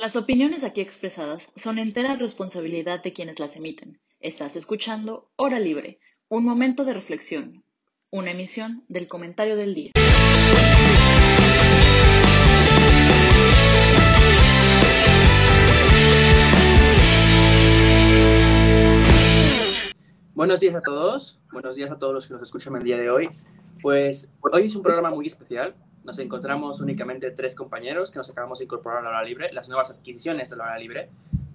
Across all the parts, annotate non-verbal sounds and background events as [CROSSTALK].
Las opiniones aquí expresadas son entera responsabilidad de quienes las emiten. Estás escuchando Hora Libre, un momento de reflexión, una emisión del comentario del día. Buenos días a todos, buenos días a todos los que nos escuchan el día de hoy. Pues hoy es un programa muy especial. Nos encontramos únicamente tres compañeros que nos acabamos de incorporar a la hora libre, las nuevas adquisiciones de la hora libre.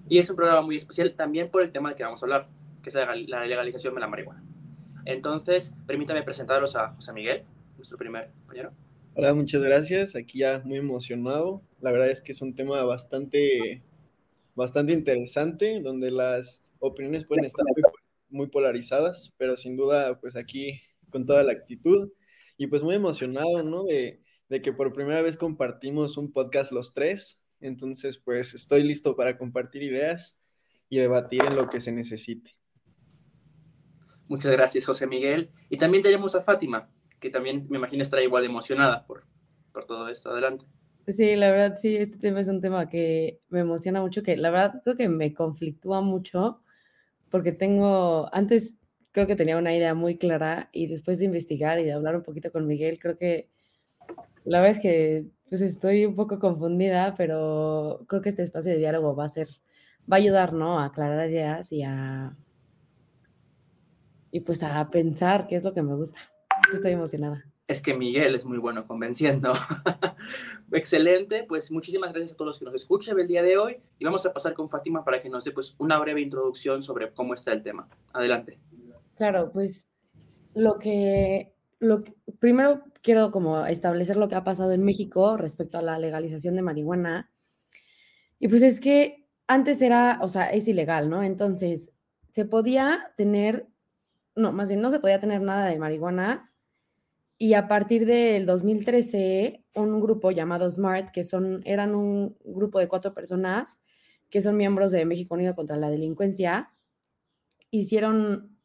Y es un programa muy especial también por el tema del que vamos a hablar, que es la legalización de la marihuana. Entonces, permítame presentaros a José Miguel, nuestro primer compañero. Hola, muchas gracias. Aquí ya muy emocionado. La verdad es que es un tema bastante, bastante interesante, donde las opiniones pueden estar muy muy polarizadas, pero sin duda, pues aquí con toda la actitud y pues muy emocionado, ¿no? De, de que por primera vez compartimos un podcast los tres, entonces pues estoy listo para compartir ideas y debatir en lo que se necesite. Muchas gracias, José Miguel. Y también tenemos a Fátima, que también me imagino estará igual de emocionada por, por todo esto. Adelante. Sí, la verdad, sí, este tema es un tema que me emociona mucho, que la verdad creo que me conflictúa mucho, porque tengo, antes creo que tenía una idea muy clara y después de investigar y de hablar un poquito con Miguel, creo que la verdad es que pues estoy un poco confundida, pero creo que este espacio de diálogo va a ser, va a ayudar, ¿no? A aclarar ideas y a, y pues a pensar qué es lo que me gusta. Estoy emocionada es que Miguel es muy bueno convenciendo. [LAUGHS] Excelente, pues muchísimas gracias a todos los que nos escuchan el día de hoy y vamos a pasar con Fátima para que nos dé pues una breve introducción sobre cómo está el tema. Adelante. Claro, pues lo que, lo primero quiero como establecer lo que ha pasado en México respecto a la legalización de marihuana. Y pues es que antes era, o sea, es ilegal, ¿no? Entonces, se podía tener, no, más bien no se podía tener nada de marihuana y a partir del 2013, un grupo llamado SMART, que son, eran un grupo de cuatro personas que son miembros de México Unido contra la Delincuencia, hicieron,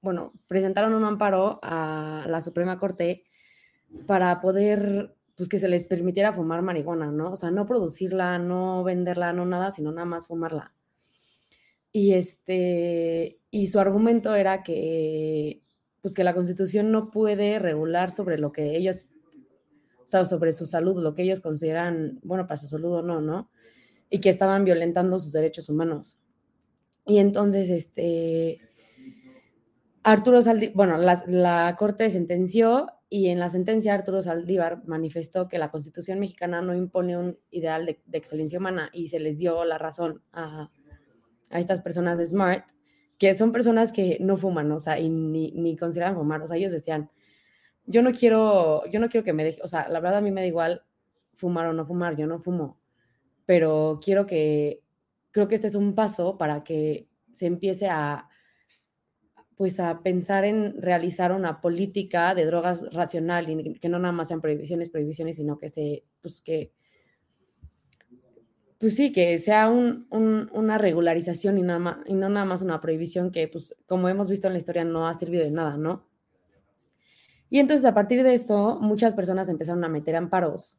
bueno, presentaron un amparo a la Suprema Corte para poder, pues que se les permitiera fumar marihuana, ¿no? O sea, no producirla, no venderla, no nada, sino nada más fumarla. Y este, y su argumento era que pues que la Constitución no puede regular sobre lo que ellos, o sea, sobre su salud, lo que ellos consideran, bueno, para su salud o no, ¿no? Y que estaban violentando sus derechos humanos. Y entonces, este, Arturo Saldívar, bueno, la, Corte sentenció y en la sentencia Arturo Saldívar manifestó que la Constitución mexicana no impone un ideal de, excelencia humana y se les dio la razón a, estas personas de SMART que son personas que no fuman, o sea, y ni, ni consideran fumar, o sea, ellos decían, yo no quiero, yo no quiero que me deje, o sea, la verdad a mí me da igual fumar o no fumar, yo no fumo, pero quiero que, creo que este es un paso para que se empiece a, pues a pensar en realizar una política de drogas racional y que no nada más sean prohibiciones, prohibiciones, sino que se, pues que, pues sí, que sea una regularización y no nada más una prohibición que, pues, como hemos visto en la historia, no ha servido de nada, ¿no? Y entonces, a partir de esto, muchas personas empezaron a meter amparos.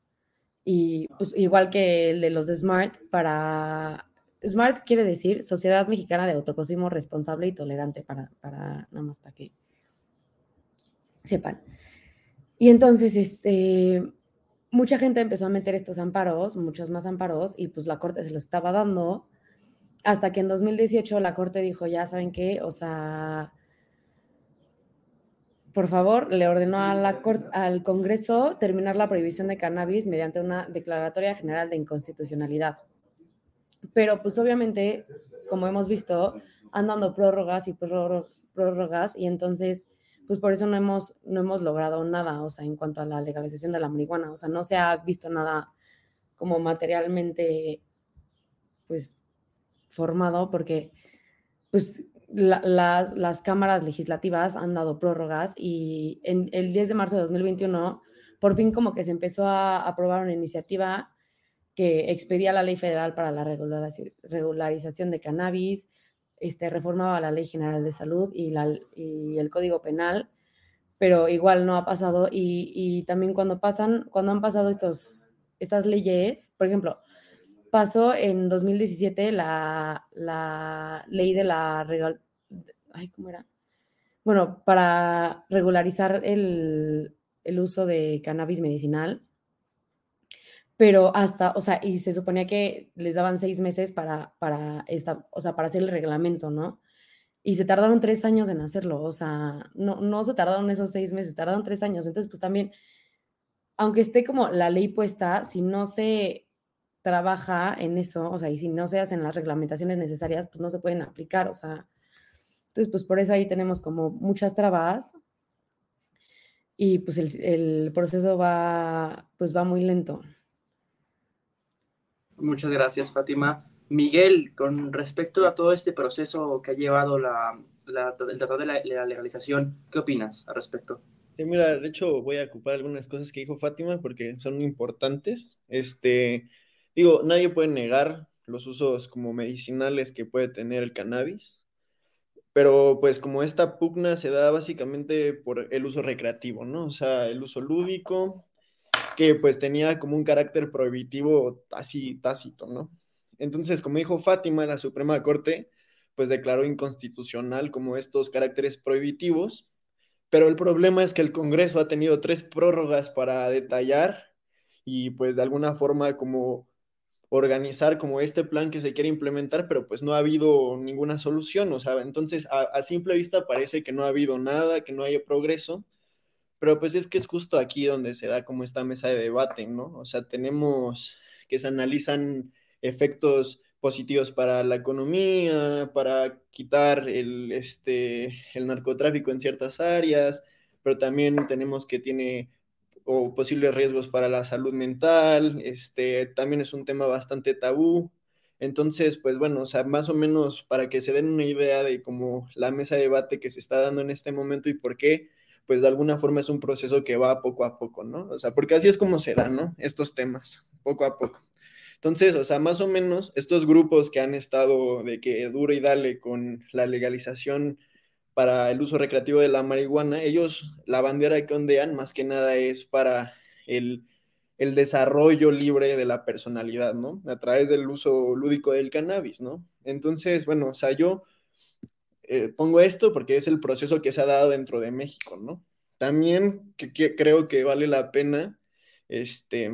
Y pues, igual que el de los de SMART, para... SMART quiere decir Sociedad Mexicana de Autoconsumo Responsable y Tolerante, para, para nada más para que sepan. Y entonces, este, mucha gente empezó a meter estos amparos, muchos más amparos, y pues la Corte se los estaba dando, hasta que en 2018 la Corte dijo, ya saben qué, o sea, por favor, le ordenó a la al Congreso terminar la prohibición de cannabis mediante una declaratoria general de inconstitucionalidad. Pero pues obviamente, como hemos visto, han dando prórrogas y prórrogas, y entonces pues por eso no hemos, no hemos logrado nada, o sea, en cuanto a la legalización de la marihuana, o sea, no se ha visto nada como materialmente, pues, formado, porque, pues, las, las, cámaras legislativas han dado prórrogas y en el 10 de marzo de 2021, por fin como que se empezó a aprobar una iniciativa que expedía la ley federal para la regularización de cannabis, este, reformaba la Ley General de Salud y, la, y el Código Penal, pero igual no ha pasado. Y, también cuando pasan, cuando han pasado estos, estas leyes, por ejemplo, pasó en 2017 la, la ley de la... Ay, ¿cómo era? Bueno, para regularizar el uso de cannabis medicinal pero hasta, o sea, y se suponía que les daban seis meses para, para, esta, o sea, para hacer el reglamento, ¿no? Y se tardaron tres años en hacerlo, o sea, no, no se tardaron esos seis meses, tardaron tres años. Entonces, pues también, aunque esté como la ley puesta, si no se trabaja en eso, o sea, y si no se hacen las reglamentaciones necesarias, pues no se pueden aplicar, o sea, entonces, pues por eso ahí tenemos como muchas trabas y pues el, el proceso va, pues va muy lento. Muchas gracias, Fátima. Miguel, con respecto a todo este proceso que ha llevado la, el tratado de la, legalización, ¿qué opinas al respecto? Sí, mira, de hecho voy a ocupar algunas cosas que dijo Fátima porque son importantes. Este, digo, nadie puede negar los usos como medicinales que puede tener el cannabis, pero pues como esta pugna se da básicamente por el uso recreativo, ¿no? O sea, el uso lúdico, que pues tenía como un carácter prohibitivo así tácito, ¿no? Entonces, como dijo Fátima, la Suprema Corte pues declaró inconstitucional como estos caracteres prohibitivos, pero el problema es que el Congreso ha tenido tres prórrogas para detallar y pues de alguna forma como organizar como este plan que se quiere implementar, pero pues no ha habido ninguna solución, o sea, entonces a, a simple vista parece que no ha habido nada, que no haya progreso, pero pues es que es justo aquí donde se da como esta mesa de debate, ¿no? O sea, tenemos que se analizan efectos positivos para la economía, para quitar el, este, el narcotráfico en ciertas áreas, pero también tenemos que tiene o posibles riesgos para la salud mental, este, también es un tema bastante tabú. Entonces, pues bueno, o sea, más o menos para que se den una idea de cómo la mesa de debate que se está dando en este momento y por qué, pues de alguna forma es un proceso que va poco a poco, ¿no? O sea, porque así es como se dan, ¿no? Estos temas, poco a poco. Entonces, o sea, más o menos estos grupos que han estado de que duro y dale con la legalización para el uso recreativo de la marihuana, ellos la bandera que ondean más que nada es para el, el desarrollo libre de la personalidad, ¿no? A través del uso lúdico del cannabis, ¿no? Entonces, bueno, o sea, yo eh, pongo esto porque es el proceso que se ha dado dentro de México, ¿no? También que, creo que vale la pena, este,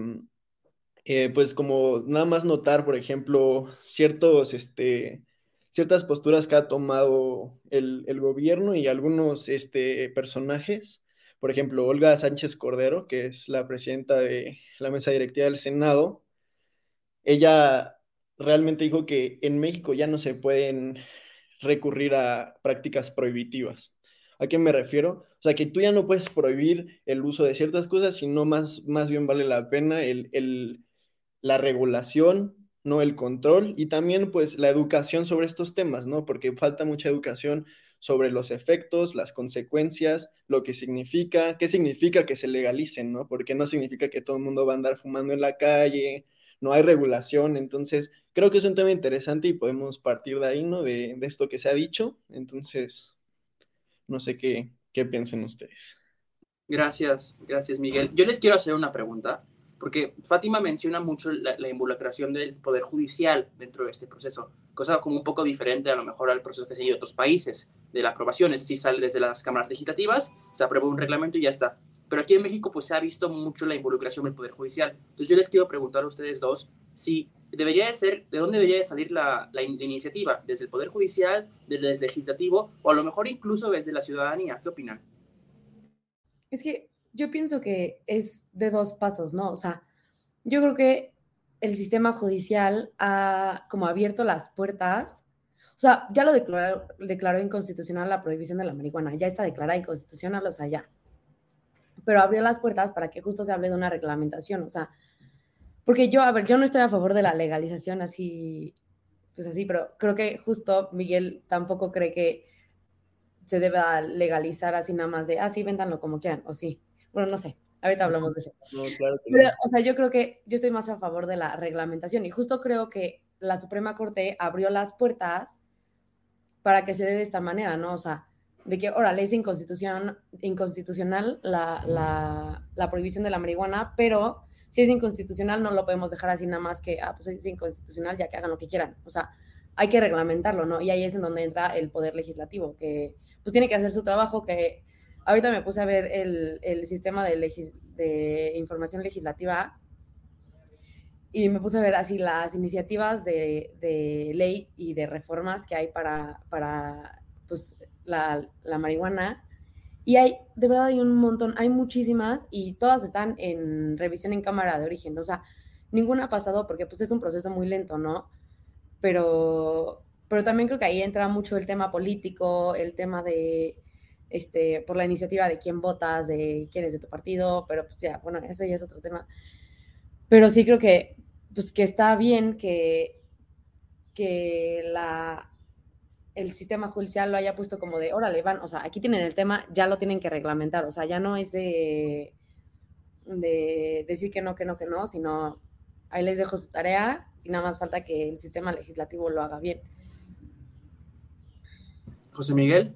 eh, pues como nada más notar, por ejemplo, ciertos, este, ciertas posturas que ha tomado el, el gobierno y algunos este, personajes, por ejemplo, Olga Sánchez Cordero, que es la presidenta de la mesa directiva del Senado, ella realmente dijo que en México ya no se pueden recurrir a prácticas prohibitivas. ¿A qué me refiero? O sea, que tú ya no puedes prohibir el uso de ciertas cosas, sino más, más bien vale la pena el, el, la regulación, no el control, y también pues la educación sobre estos temas, ¿no? Porque falta mucha educación sobre los efectos, las consecuencias, lo que significa, qué significa que se legalicen, ¿no? Porque no significa que todo el mundo va a andar fumando en la calle, no hay regulación, entonces creo que es un tema interesante y podemos partir de ahí, ¿no? De, de esto que se ha dicho, entonces, no sé qué, qué piensen ustedes. Gracias, gracias Miguel. Yo les quiero hacer una pregunta, porque Fátima menciona mucho la, la, involucración del Poder Judicial dentro de este proceso, cosa como un poco diferente a lo mejor al proceso que se seguido otros países de la aprobación, es decir, sale desde las cámaras legislativas, se aprueba un reglamento y ya está. Pero aquí en México pues se ha visto mucho la involucración del Poder Judicial. Entonces yo les quiero preguntar a ustedes dos si debería de ser, ¿de dónde debería de salir la, iniciativa? ¿Desde el Poder Judicial, desde el Legislativo o a lo mejor incluso desde la ciudadanía? ¿Qué opinan? Es que yo pienso que es de dos pasos, ¿no? O sea, yo creo que el sistema judicial ha como abierto las puertas. O sea, ya lo declaró, declaró inconstitucional la prohibición de la marihuana, ya está declarada inconstitucional, o sea, ya pero abrió las puertas para que justo se hable de una reglamentación, o sea, porque yo, a ver, yo no estoy a favor de la legalización así, pues así, pero creo que justo Miguel tampoco cree que se deba legalizar así nada más de, ah, sí, véndanlo como quieran, o sí. Bueno, no sé, ahorita hablamos de eso. No, claro que pero, o sea, yo creo que yo estoy más a favor de la reglamentación y justo creo que la Suprema Corte abrió las puertas para que se dé de esta manera, ¿no? O sea, de que, órale, es inconstitucional, inconstitucional la, la, la, prohibición de la marihuana, pero si es inconstitucional, no lo podemos dejar así nada más que, ah, pues es inconstitucional, ya que hagan lo que quieran. O sea, hay que reglamentarlo, ¿no? Y ahí es en donde entra el poder legislativo, que pues tiene que hacer su trabajo, que ahorita me puse a ver el, el sistema de, de información legislativa y me puse a ver así las iniciativas de, de ley y de reformas que hay para, para pues, la, la, marihuana. Y hay, de verdad hay un montón, hay muchísimas y todas están en revisión en cámara de origen. O sea, ninguna ha pasado porque pues es un proceso muy lento, ¿no? Pero, pero también creo que ahí entra mucho el tema político, el tema de, este, por la iniciativa de quién votas, de quién es de tu partido, pero pues ya, bueno, ese ya es otro tema. Pero sí creo que, pues que está bien que, que la, el sistema judicial lo haya puesto como de, órale, van, o sea, aquí tienen el tema, ya lo tienen que reglamentar, o sea, ya no es de, de decir que no, que no, que no, sino ahí les dejo su tarea y nada más falta que el sistema legislativo lo haga bien. José Miguel.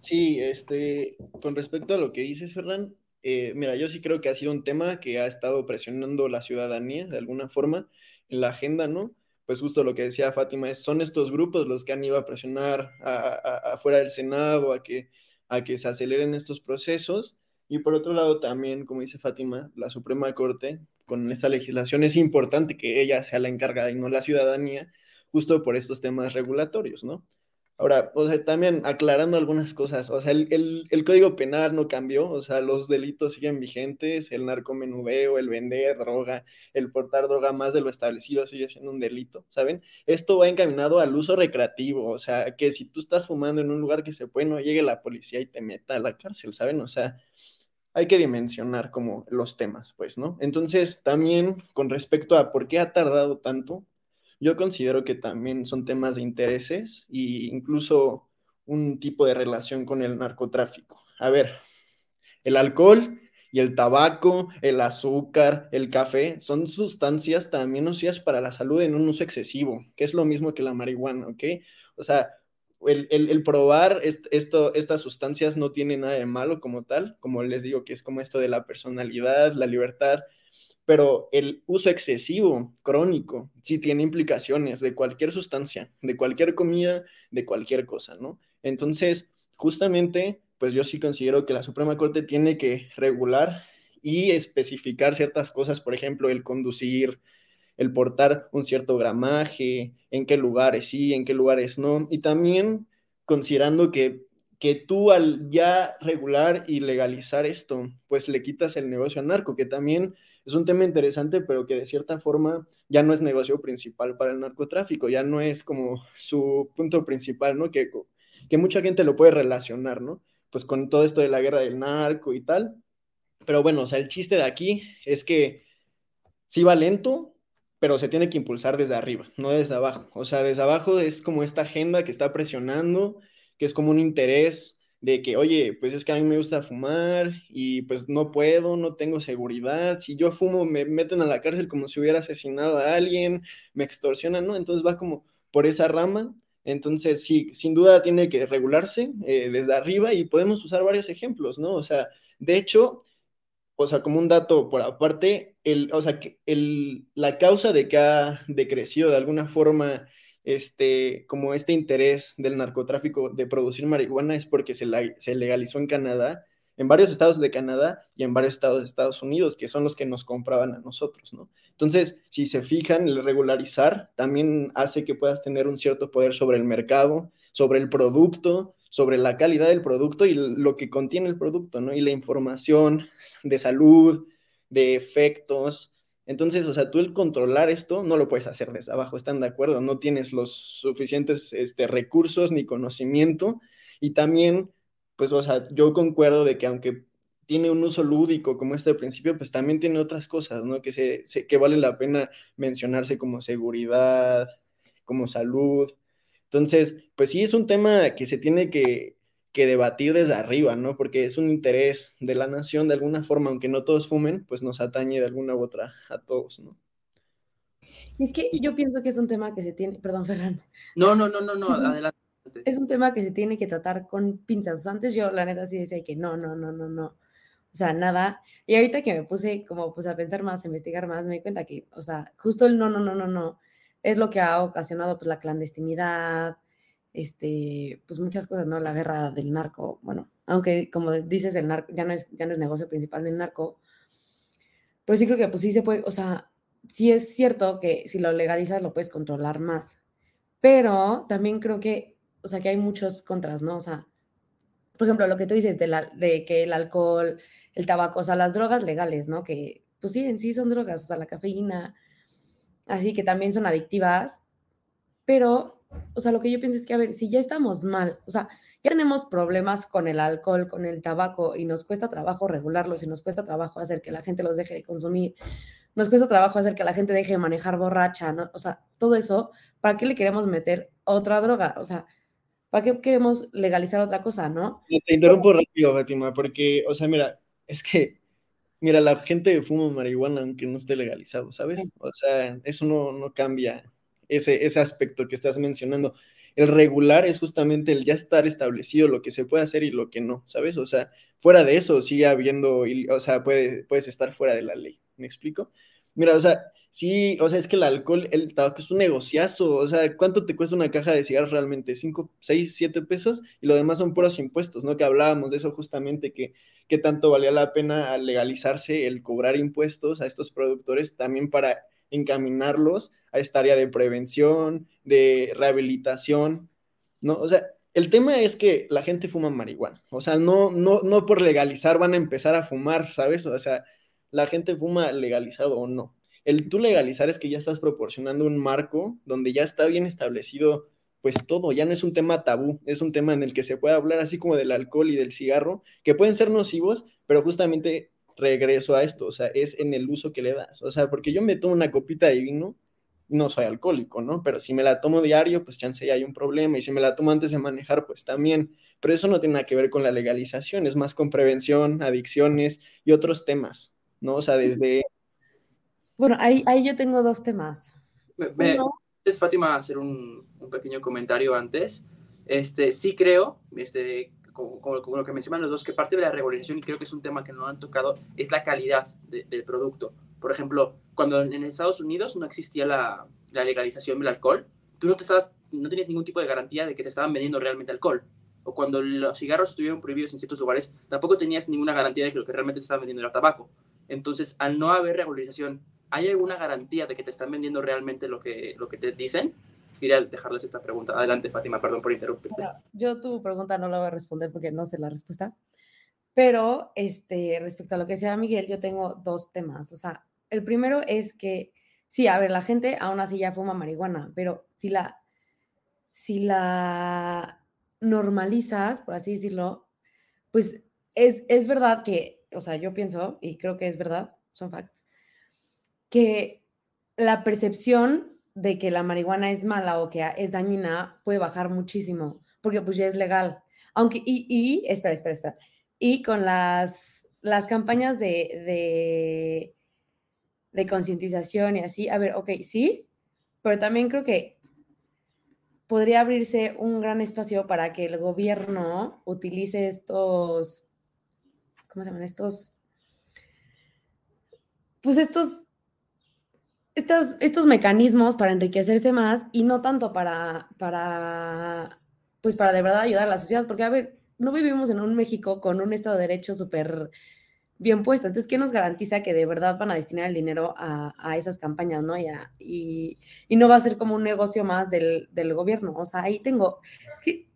Sí, este, con respecto a lo que dices, Ferran, eh, mira, yo sí creo que ha sido un tema que ha estado presionando la ciudadanía de alguna forma en la agenda, ¿no? Pues justo lo que decía Fátima es, son estos grupos los que han ido a presionar afuera del Senado a que, a que se aceleren estos procesos. Y por otro lado también, como dice Fátima, la Suprema Corte, con esta legislación es importante que ella sea la encargada y no la ciudadanía, justo por estos temas regulatorios, ¿no? Ahora, o sea, también aclarando algunas cosas, o sea, el, el, código penal no cambió, o sea, los delitos siguen vigentes, el narcomenudeo, el vender droga, el portar droga más de lo establecido sigue siendo un delito, ¿saben? Esto va encaminado al uso recreativo, o sea, que si tú estás fumando en un lugar que se puede, no llegue la policía y te meta a la cárcel, ¿saben? O sea, hay que dimensionar como los temas, pues, ¿no? Entonces, también con respecto a por qué ha tardado tanto, yo considero que también son temas de intereses e incluso un tipo de relación con el narcotráfico. A ver, el alcohol y el tabaco, el azúcar, el café, son sustancias también nocivas para la salud en un uso excesivo, que es lo mismo que la marihuana, ¿ok? O sea, el, probar estas sustancias no tiene nada de malo como tal, como les digo, que es como esto de la personalidad, la libertad, pero el uso excesivo, crónico, sí tiene implicaciones de cualquier sustancia, de cualquier comida, de cualquier cosa, ¿no? Entonces, justamente, pues yo sí considero que la Suprema Corte tiene que regular y especificar ciertas cosas, por ejemplo, el conducir, el portar un cierto gramaje, en qué lugares sí, en qué lugares no, y también considerando que, que tú al ya regular y legalizar esto, pues le quitas el negocio al narco, que también es un tema interesante, pero que de cierta forma ya no es negocio principal para el narcotráfico, ya no es como su punto principal, ¿no? Que, que mucha gente lo puede relacionar, ¿no? Pues con todo esto de la guerra del narco y tal. Pero bueno, o sea, el chiste de aquí es que sí va lento, pero se tiene que impulsar desde arriba, no desde abajo. O sea, desde abajo es como esta agenda que está presionando, que es como un interés de que, oye, pues es que a mí me gusta fumar y pues no puedo, no tengo seguridad, si yo fumo me meten a la cárcel como si hubiera asesinado a alguien, me extorsionan, ¿no? Entonces va como por esa rama. Entonces, sí, sin duda tiene que regularse eh, desde arriba y podemos usar varios ejemplos, ¿no? O sea, de hecho, o sea, como un dato por aparte, el, o sea, el, la causa de que ha decrecido de alguna forma este, como este interés del narcotráfico de producir marihuana es porque se, legalizó en Canadá, en varios estados de Canadá y en varios estados de Estados Unidos, que son los que nos compraban a nosotros, ¿no? Entonces, si se fijan, el regularizar también hace que puedas tener un cierto poder sobre el mercado, sobre el producto, sobre la calidad del producto y lo que contiene el producto, ¿no? Y la información de salud, de efectos, entonces, o sea, tú el controlar esto no lo puedes hacer desde abajo, ¿están de acuerdo? No tienes los suficientes este, recursos ni conocimiento. Y también, pues, o sea, yo concuerdo de que aunque tiene un uso lúdico como este al principio, pues también tiene otras cosas, ¿no? Que, se, que vale la pena mencionarse como seguridad, como salud. Entonces, pues sí, es un tema que se tiene que, que debatir desde arriba, ¿no? Porque es un interés de la nación de alguna forma, aunque no todos fumen, pues nos atañe de alguna u otra a todos, ¿no? Y es que yo pienso que es un tema que se tiene, perdón, [LAUGHS] Ferran. No, no, no, no, no, adelante. Es un tema que se tiene que tratar con pinzas. Antes yo, la neta, sí decía que no, no, no, no, no. O sea, nada. Y ahorita que me puse como pues a pensar más, a investigar más, me di cuenta que, o sea, justo el no, no, no, no, no, es lo que ha ocasionado pues la clandestinidad, este, pues muchas cosas, ¿no? La guerra del narco, bueno, aunque como dices, el narco ya no es, ya no es negocio principal del narco, pero sí creo que pues sí se puede, o sea, sí es cierto que si lo legalizas lo puedes controlar más, pero también creo que, o sea, que hay muchos contras, ¿no? O sea, por ejemplo, lo que tú dices de, la, de que el alcohol, el tabaco, o sea, las drogas legales, ¿no? Que pues sí, en sí son drogas, o sea, la cafeína, así que también son adictivas, pero, o sea, lo que yo pienso es que, a ver, si ya estamos mal, o sea, ya tenemos problemas con el alcohol, con el tabaco, y nos cuesta trabajo regularlos, y nos cuesta trabajo hacer que la gente los deje de consumir, nos cuesta trabajo hacer que la gente deje de manejar borracha, ¿no? O sea, todo eso, ¿para qué le queremos meter otra droga? O sea, ¿para qué queremos legalizar otra cosa, no? Te interrumpo rápido, Fátima, porque, o sea, mira, es que, mira, la gente fuma marihuana aunque no esté legalizado, ¿sabes? O sea, eso no, no cambia ese, ese aspecto que estás mencionando. El regular es justamente el ya estar establecido lo que se puede hacer y lo que no, ¿sabes? O sea, fuera de eso sigue habiendo, o sea, puede, puedes estar fuera de la ley. ¿Me explico? Mira, o sea, sí, o sea, es que el alcohol, el tabaco es un negociazo. O sea, ¿cuánto te cuesta una caja de cigarros realmente? ¿Cinco, seis, siete pesos? Y lo demás son puros impuestos, ¿no? Que hablábamos de eso justamente, que, que tanto valía la pena legalizarse el cobrar impuestos a estos productores también para encaminarlos a esta área de prevención, de rehabilitación, ¿no? O sea, el tema es que la gente fuma marihuana, o sea, no, no, no por legalizar van a empezar a fumar, ¿sabes? O sea, la gente fuma legalizado o no. El tú legalizar es que ya estás proporcionando un marco donde ya está bien establecido pues todo, ya no es un tema tabú, es un tema en el que se puede hablar así como del alcohol y del cigarro, que pueden ser nocivos, pero justamente regreso a esto, o sea, es en el uso que le das, o sea, porque yo me tomo una copita de vino, no soy alcohólico, ¿no? Pero si me la tomo diario, pues chance ya hay un problema, y si me la tomo antes de manejar, pues también, pero eso no tiene nada que ver con la legalización, es más con prevención, adicciones y otros temas, ¿no? O sea, desde... Bueno, ahí, ahí yo tengo dos temas. Me, es Fátima hacer un, un, pequeño comentario antes. Este, sí creo, este, como, como, lo que mencionan los dos, que parte de la regularización, y creo que es un tema que no han tocado, es la calidad de, del producto. Por ejemplo, cuando en Estados Unidos no existía la, la legalización del alcohol, tú no, te estabas, no tenías ningún tipo de garantía de que te estaban vendiendo realmente alcohol. O cuando los cigarros estuvieron prohibidos en ciertos lugares, tampoco tenías ninguna garantía de que lo que realmente te estaban vendiendo era tabaco. Entonces, al no haber regularización, ¿hay alguna garantía de que te están vendiendo realmente lo que, lo que te dicen? Quería dejarles esta pregunta. Adelante, Fátima, perdón por interrumpirte. yo tu pregunta no la voy a responder porque no sé la respuesta. Pero este, respecto a lo que decía Miguel, yo tengo dos temas. O sea, el primero es que, sí, a ver, la gente aún así ya fuma marihuana, pero si la, si la normalizas, por así decirlo, pues es, es verdad que o sea, yo pienso, y creo que es verdad, son facts, que la percepción de que la marihuana es mala o que es dañina puede bajar muchísimo, porque pues ya es legal. Aunque, y, y espera, espera, espera. Y con las, las campañas de, de, de concientización y así, a ver, ok, sí, pero también creo que podría abrirse un gran espacio para que el gobierno utilice estos ¿cómo se llaman estos? Pues estos, estos, estos mecanismos para enriquecerse más y no tanto para, para, pues para de verdad ayudar a la sociedad, porque a ver, no vivimos en un México con un Estado de Derecho súper bien puesto. Entonces, ¿qué nos garantiza que de verdad van a destinar el dinero a, a esas campañas, ¿no? Y, y, no va a ser como un negocio más del, del, gobierno. O sea, ahí tengo, es que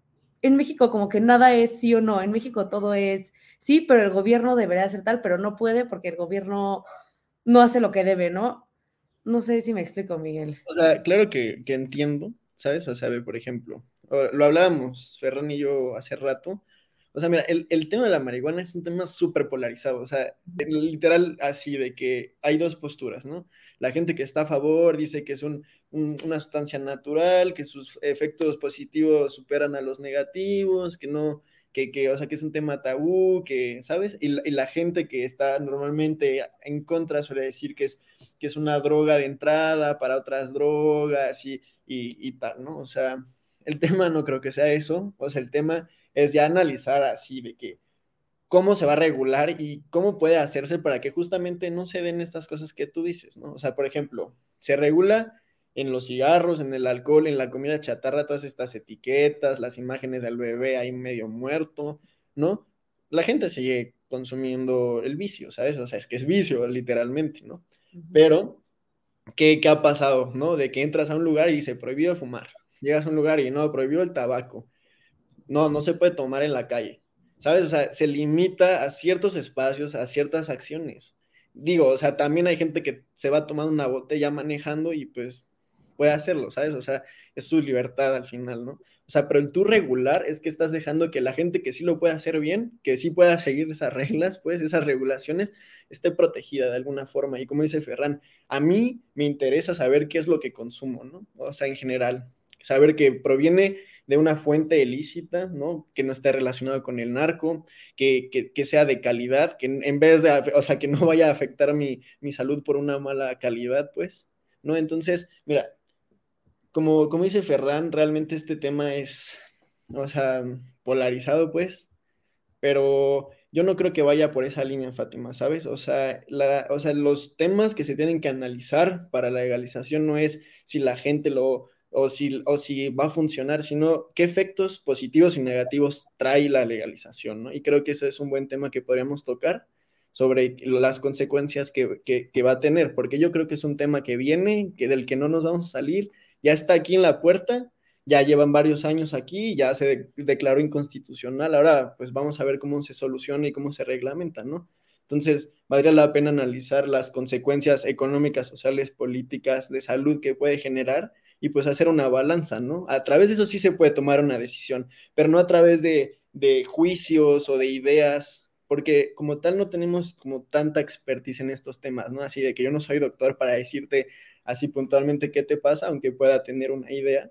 en México como que nada es sí o no, en México todo es sí, pero el gobierno debería hacer tal, pero no puede porque el gobierno no hace lo que debe, ¿no? No sé si me explico, Miguel. O sea, claro que, que entiendo, ¿sabes? O sea, por ejemplo, lo hablábamos Ferran y yo hace rato. O sea, mira, el, el tema de la marihuana es un tema súper polarizado, o sea, literal así de que hay dos posturas, ¿no? La gente que está a favor dice que es un, una sustancia natural, que sus efectos positivos superan a los negativos, que no, que, o sea, que es un tema tabú, que, ¿sabes? Y, y, la gente que está normalmente en contra suele decir que es, que es una droga de entrada para otras drogas y, y, y tal, ¿no? O sea, el [LAUGHS] tema no creo que sea eso, o sea, el tema es ya analizar así de que, cómo se va a regular y cómo puede hacerse para que justamente no se den estas cosas que tú dices, ¿no? O sea, por ejemplo, se regula en los cigarros, en el alcohol, en la comida chatarra, todas estas etiquetas, las imágenes del bebé ahí medio muerto, ¿no? La gente sigue consumiendo el vicio, ¿sabes? O sea, es que es vicio, literalmente, ¿no? Pero, ¿qué, ¿qué ha pasado, no? De que entras a un lugar y dice prohibido fumar. Llegas a un lugar y no, prohibido el tabaco. No, no se puede tomar en la calle. ¿Sabes? O sea, se limita a ciertos espacios, a ciertas acciones. Digo, o sea, también hay gente que se va tomando una botella manejando y pues puede hacerlo, ¿sabes? O sea, es su libertad al final, ¿no? O sea, pero el tú regular es que estás dejando que la gente que sí lo puede hacer bien, que sí pueda seguir esas reglas, [LAUGHS] pues esas regulaciones, esté protegida de alguna forma. Y como dice Ferran, a mí me interesa saber qué es lo que consumo, ¿no? O sea, en general, saber que proviene de una fuente ilícita, ¿no? Que no esté relacionado con el narco, que, que, sea de calidad, que en vez de, o sea, que no vaya a afectar mi, mi salud por una mala calidad, pues, ¿no? Entonces, mira, como, como dice Ferran, realmente este tema es, o sea, polarizado, pues, pero yo no creo que vaya por esa línea, Fátima, ¿sabes? O sea, la, o sea, los temas que se tienen que analizar para la legalización no es si la gente lo, o si, o si va a funcionar, sino qué efectos positivos y negativos trae la legalización, ¿no? Y creo que ese es un buen tema que podríamos tocar sobre las consecuencias que, que, va a tener, porque yo creo que es un tema que viene, que del que no nos vamos a salir, ya está aquí en la puerta, ya llevan varios años aquí, ya se declaró inconstitucional, ahora pues vamos a ver cómo se soluciona y cómo se reglamenta, ¿no? Entonces, valdría la pena analizar las consecuencias económicas, sociales, políticas, de salud que puede generar y pues hacer una balanza, ¿no? A través de eso sí se puede tomar una decisión, pero no a través de, juicios o de ideas, porque como tal no tenemos como tanta expertise en estos temas, ¿no? Así de que yo no soy doctor para decirte así puntualmente qué te pasa, aunque pueda tener una idea,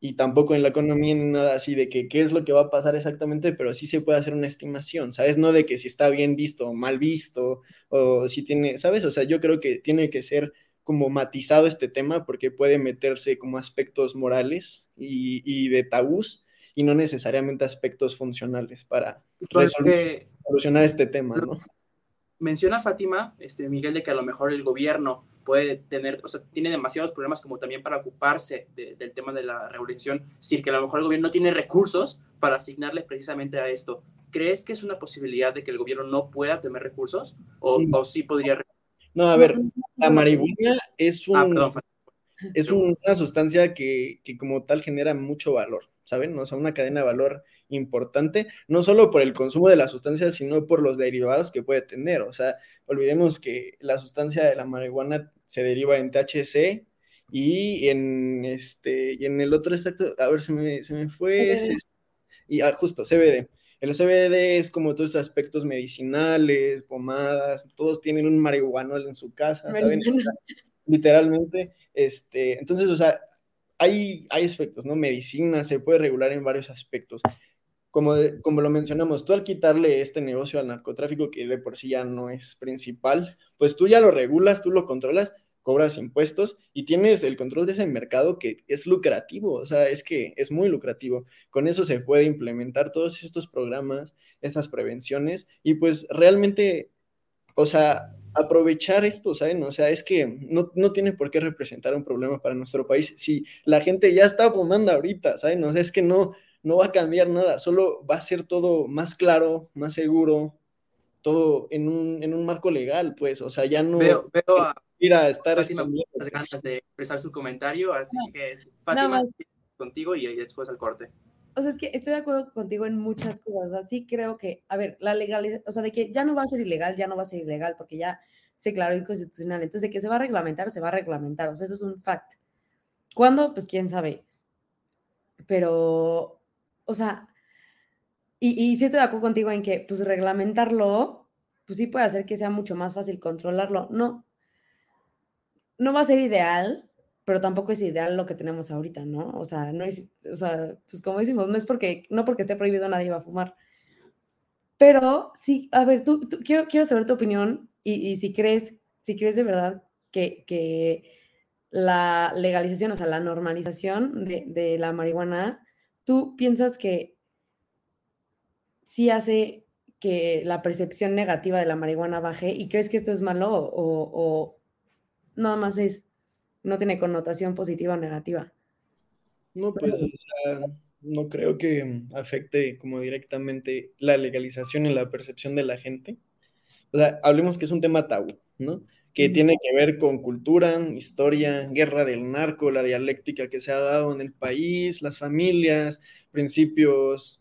y tampoco en la economía ni nada así de que qué es lo que va a pasar exactamente, pero sí se puede hacer una estimación, ¿sabes? No de que si está bien visto o mal visto, o si tiene, ¿sabes? O sea, yo creo que tiene que ser como matizado este tema porque puede meterse como aspectos morales y, de tabús y no necesariamente aspectos funcionales para solucionar este tema, ¿no? Menciona Fátima, este, Miguel, de que a lo mejor el gobierno puede tener, o sea, tiene demasiados problemas como también para ocuparse del tema de la regulación, sin que a lo mejor el gobierno no tiene recursos para asignarles precisamente a esto. ¿Crees que es una posibilidad de que el gobierno no pueda tener recursos? ¿O sí, o sí podría no, a ver, la marihuana es, un, ah, es una sustancia que, como tal genera mucho valor, ¿saben? O sea, una cadena de valor importante, no solo por el consumo de la sustancia, sino por los derivados que puede tener. O sea, olvidemos que la sustancia de la marihuana se deriva en THC y en este y en el otro extracto, a ver, se me, se me fue, y ah, justo, CBD. El CBD es como todos esos aspectos medicinales, pomadas, todos tienen un marihuanol en su casa, ¿saben? Literalmente, este, entonces, o sea, hay, hay aspectos, ¿no? Medicina se puede regular en varios aspectos. Como, como lo mencionamos, tú al quitarle este negocio al narcotráfico, que de por sí ya no es principal, pues tú ya lo regulas, tú lo controlas, cobras impuestos y tienes el control de ese mercado que es lucrativo, o sea, es que es muy lucrativo. Con eso se puede implementar todos estos programas, estas prevenciones y pues realmente, o sea, aprovechar esto, ¿saben? O sea, es que no, no, tiene por qué representar un problema para nuestro país si la gente ya está fumando ahorita, ¿saben? O sea, es que no, no va a cambiar nada, solo va a ser todo más claro, más seguro, todo en un, en un marco legal, pues, o sea, ya no... Veo, veo a ir a estar las ganas de expresar su comentario, así que es Fátima contigo y, después al corte. O sea, es que estoy de acuerdo contigo en muchas cosas. Así creo que, a ver, la legalización, o sea, de que ya no va a ser ilegal, ya no va a ser ilegal, porque ya se declaró inconstitucional. Entonces, de que se va a reglamentar, se va a reglamentar. O sea, eso es un fact. ¿Cuándo? Pues quién sabe. Pero, o sea, y, y sí estoy de acuerdo contigo en que, pues, reglamentarlo, pues sí puede hacer que sea mucho más fácil controlarlo. No, no va a ser ideal, pero tampoco es ideal lo que tenemos ahorita, ¿no? O sea, no es, o sea, pues como decimos, no es porque, no porque esté prohibido nadie va a fumar. Pero sí, a ver, tú, quiero, quiero saber tu opinión y, si crees, si crees de verdad que, la legalización, o sea, la normalización de la marihuana, tú piensas que sí hace que la percepción negativa de la marihuana baje y crees que esto es malo o, o nada más es, no tiene connotación positiva o negativa. No, pues, o sea, no creo que afecte como directamente la legalización en la percepción de la gente. O sea, hablemos que es un tema tabú, ¿no? Que tiene que ver con cultura, historia, guerra del narco, la dialéctica que se ha dado en el país, las familias, principios,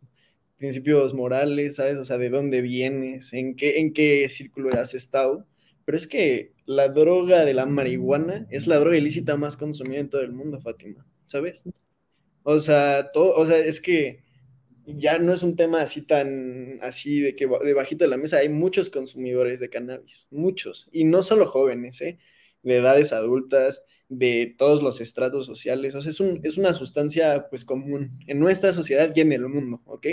principios morales, ¿sabes? O sea, de dónde vienes, en qué, en qué círculo has estado. Pero es que la droga de la marihuana es la droga ilícita más consumida en todo el mundo, Fátima, ¿sabes? O sea, todo, o sea, es que ya no es un tema así tan así de que debajito de la mesa hay muchos consumidores de cannabis, muchos, y no solo jóvenes, ¿eh? de edades adultas, de todos los estratos sociales, o sea, es, un, es una sustancia pues común en nuestra sociedad y en el mundo, ¿ok?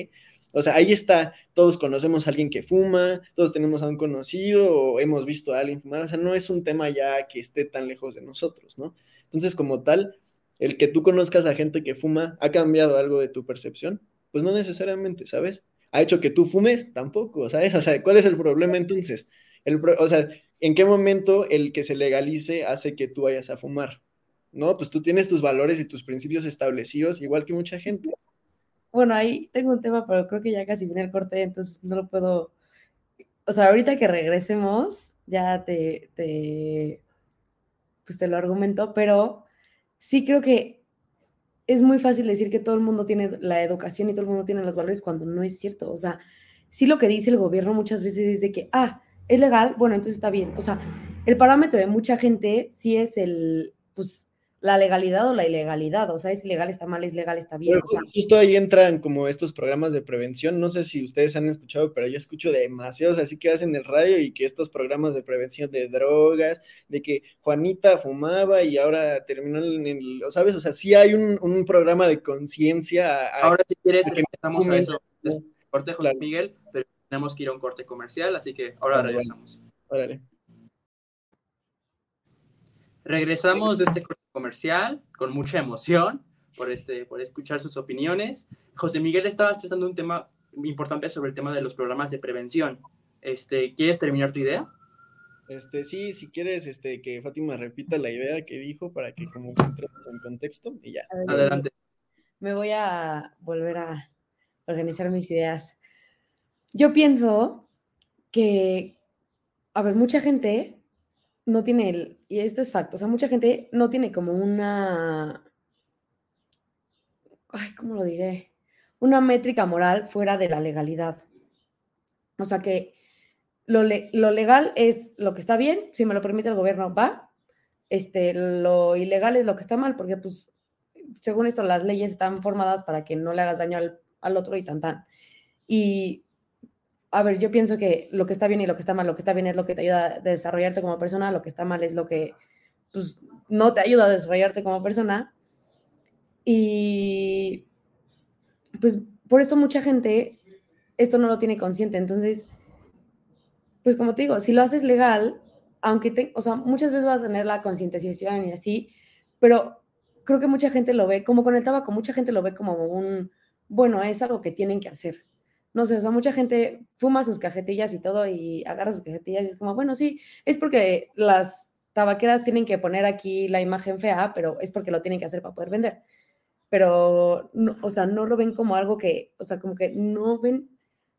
O sea, ahí está, todos conocemos a alguien que fuma, todos tenemos a un conocido o hemos visto a alguien fumar, o sea, no es un tema ya que esté tan lejos de nosotros, ¿no? Entonces, como tal, el que tú conozcas a gente que fuma, ¿ha cambiado algo de tu percepción? Pues no necesariamente, ¿sabes? ¿Ha hecho que tú fumes? Tampoco, ¿sabes? O sea, ¿cuál es el problema entonces? El o sea, ¿en qué momento el que se legalice hace que tú vayas a fumar? No, pues tú tienes tus valores y tus principios establecidos, igual que mucha gente. Bueno, ahí tengo un tema, pero creo que ya casi viene el corte, entonces no lo puedo. O sea, ahorita que regresemos, ya te, te pues te lo argumento, pero sí creo que es muy fácil decir que todo el mundo tiene la educación y todo el mundo tiene los valores cuando no es cierto. O sea, sí lo que dice el gobierno muchas veces es de que, ah, es legal, bueno, entonces está bien. O sea, el parámetro de mucha gente sí es el, pues, la legalidad o la ilegalidad, o sea, es ilegal, está mal, es legal, está bien. justo ahí entran como estos programas de prevención, no sé si ustedes han escuchado, pero yo escucho demasiados, así que hacen el radio y que estos programas de prevención de drogas, de que Juanita fumaba y ahora terminó en el, ¿sabes? O sea, sí hay un, programa de conciencia. Ahora si quieres empezamos a eso. Corte, José Miguel, pero tenemos que ir a un corte comercial, así que ahora regresamos. Órale. Regresamos de este corte comercial con mucha emoción por, este, por escuchar sus opiniones. José Miguel, estabas tratando un tema importante sobre el tema de los programas de prevención. Este, ¿Quieres terminar tu idea? Este, sí, si quieres este, que Fátima repita la idea que dijo para que como entremos en contexto y ya. Adelante. Me voy a volver a organizar mis ideas. Yo pienso que, a ver, mucha gente no tiene el, y esto es facto, o sea, mucha gente no tiene como una, ay, ¿cómo lo diré? Una métrica moral fuera de la legalidad. O sea que lo, lo legal es lo que está bien, si me lo permite el gobierno, va. Este, lo ilegal es lo que está mal, porque pues, según esto, las leyes están formadas para que no le hagas daño al, al otro y tan tan. Y a ver, yo pienso que lo que está bien y lo que está mal, lo que está bien es lo que te ayuda a desarrollarte como persona, lo que está mal es lo que pues, no te ayuda a desarrollarte como persona. Y pues por esto mucha gente esto no lo tiene consciente. Entonces, pues como te digo, si lo haces legal, aunque te, o sea, muchas veces vas a tener la concientización y así, pero creo que mucha gente lo ve, como con el tabaco, mucha gente lo ve como un, bueno, es algo que tienen que hacer no sé, o sea, mucha gente fuma sus cajetillas y todo y agarra sus cajetillas y es como, bueno, sí, es porque las tabaqueras tienen que poner aquí la imagen fea, pero es porque lo tienen que hacer para poder vender. Pero, o sea, no lo ven como algo que, o sea, como que no ven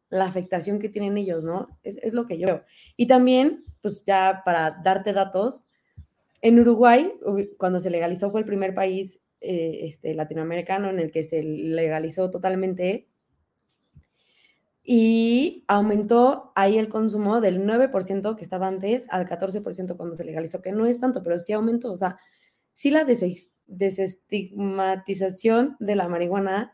la afectación que tienen ellos, ¿no? Es, es lo que yo veo. Y también, pues ya para darte datos, en Uruguay, cuando se legalizó, fue el primer país eh, este, latinoamericano en el que se legalizó totalmente y aumentó ahí el consumo del 9% que estaba antes al 14% cuando se legalizó, que no es tanto, pero sí aumentó. O sea, sí la desestigmatización de la marihuana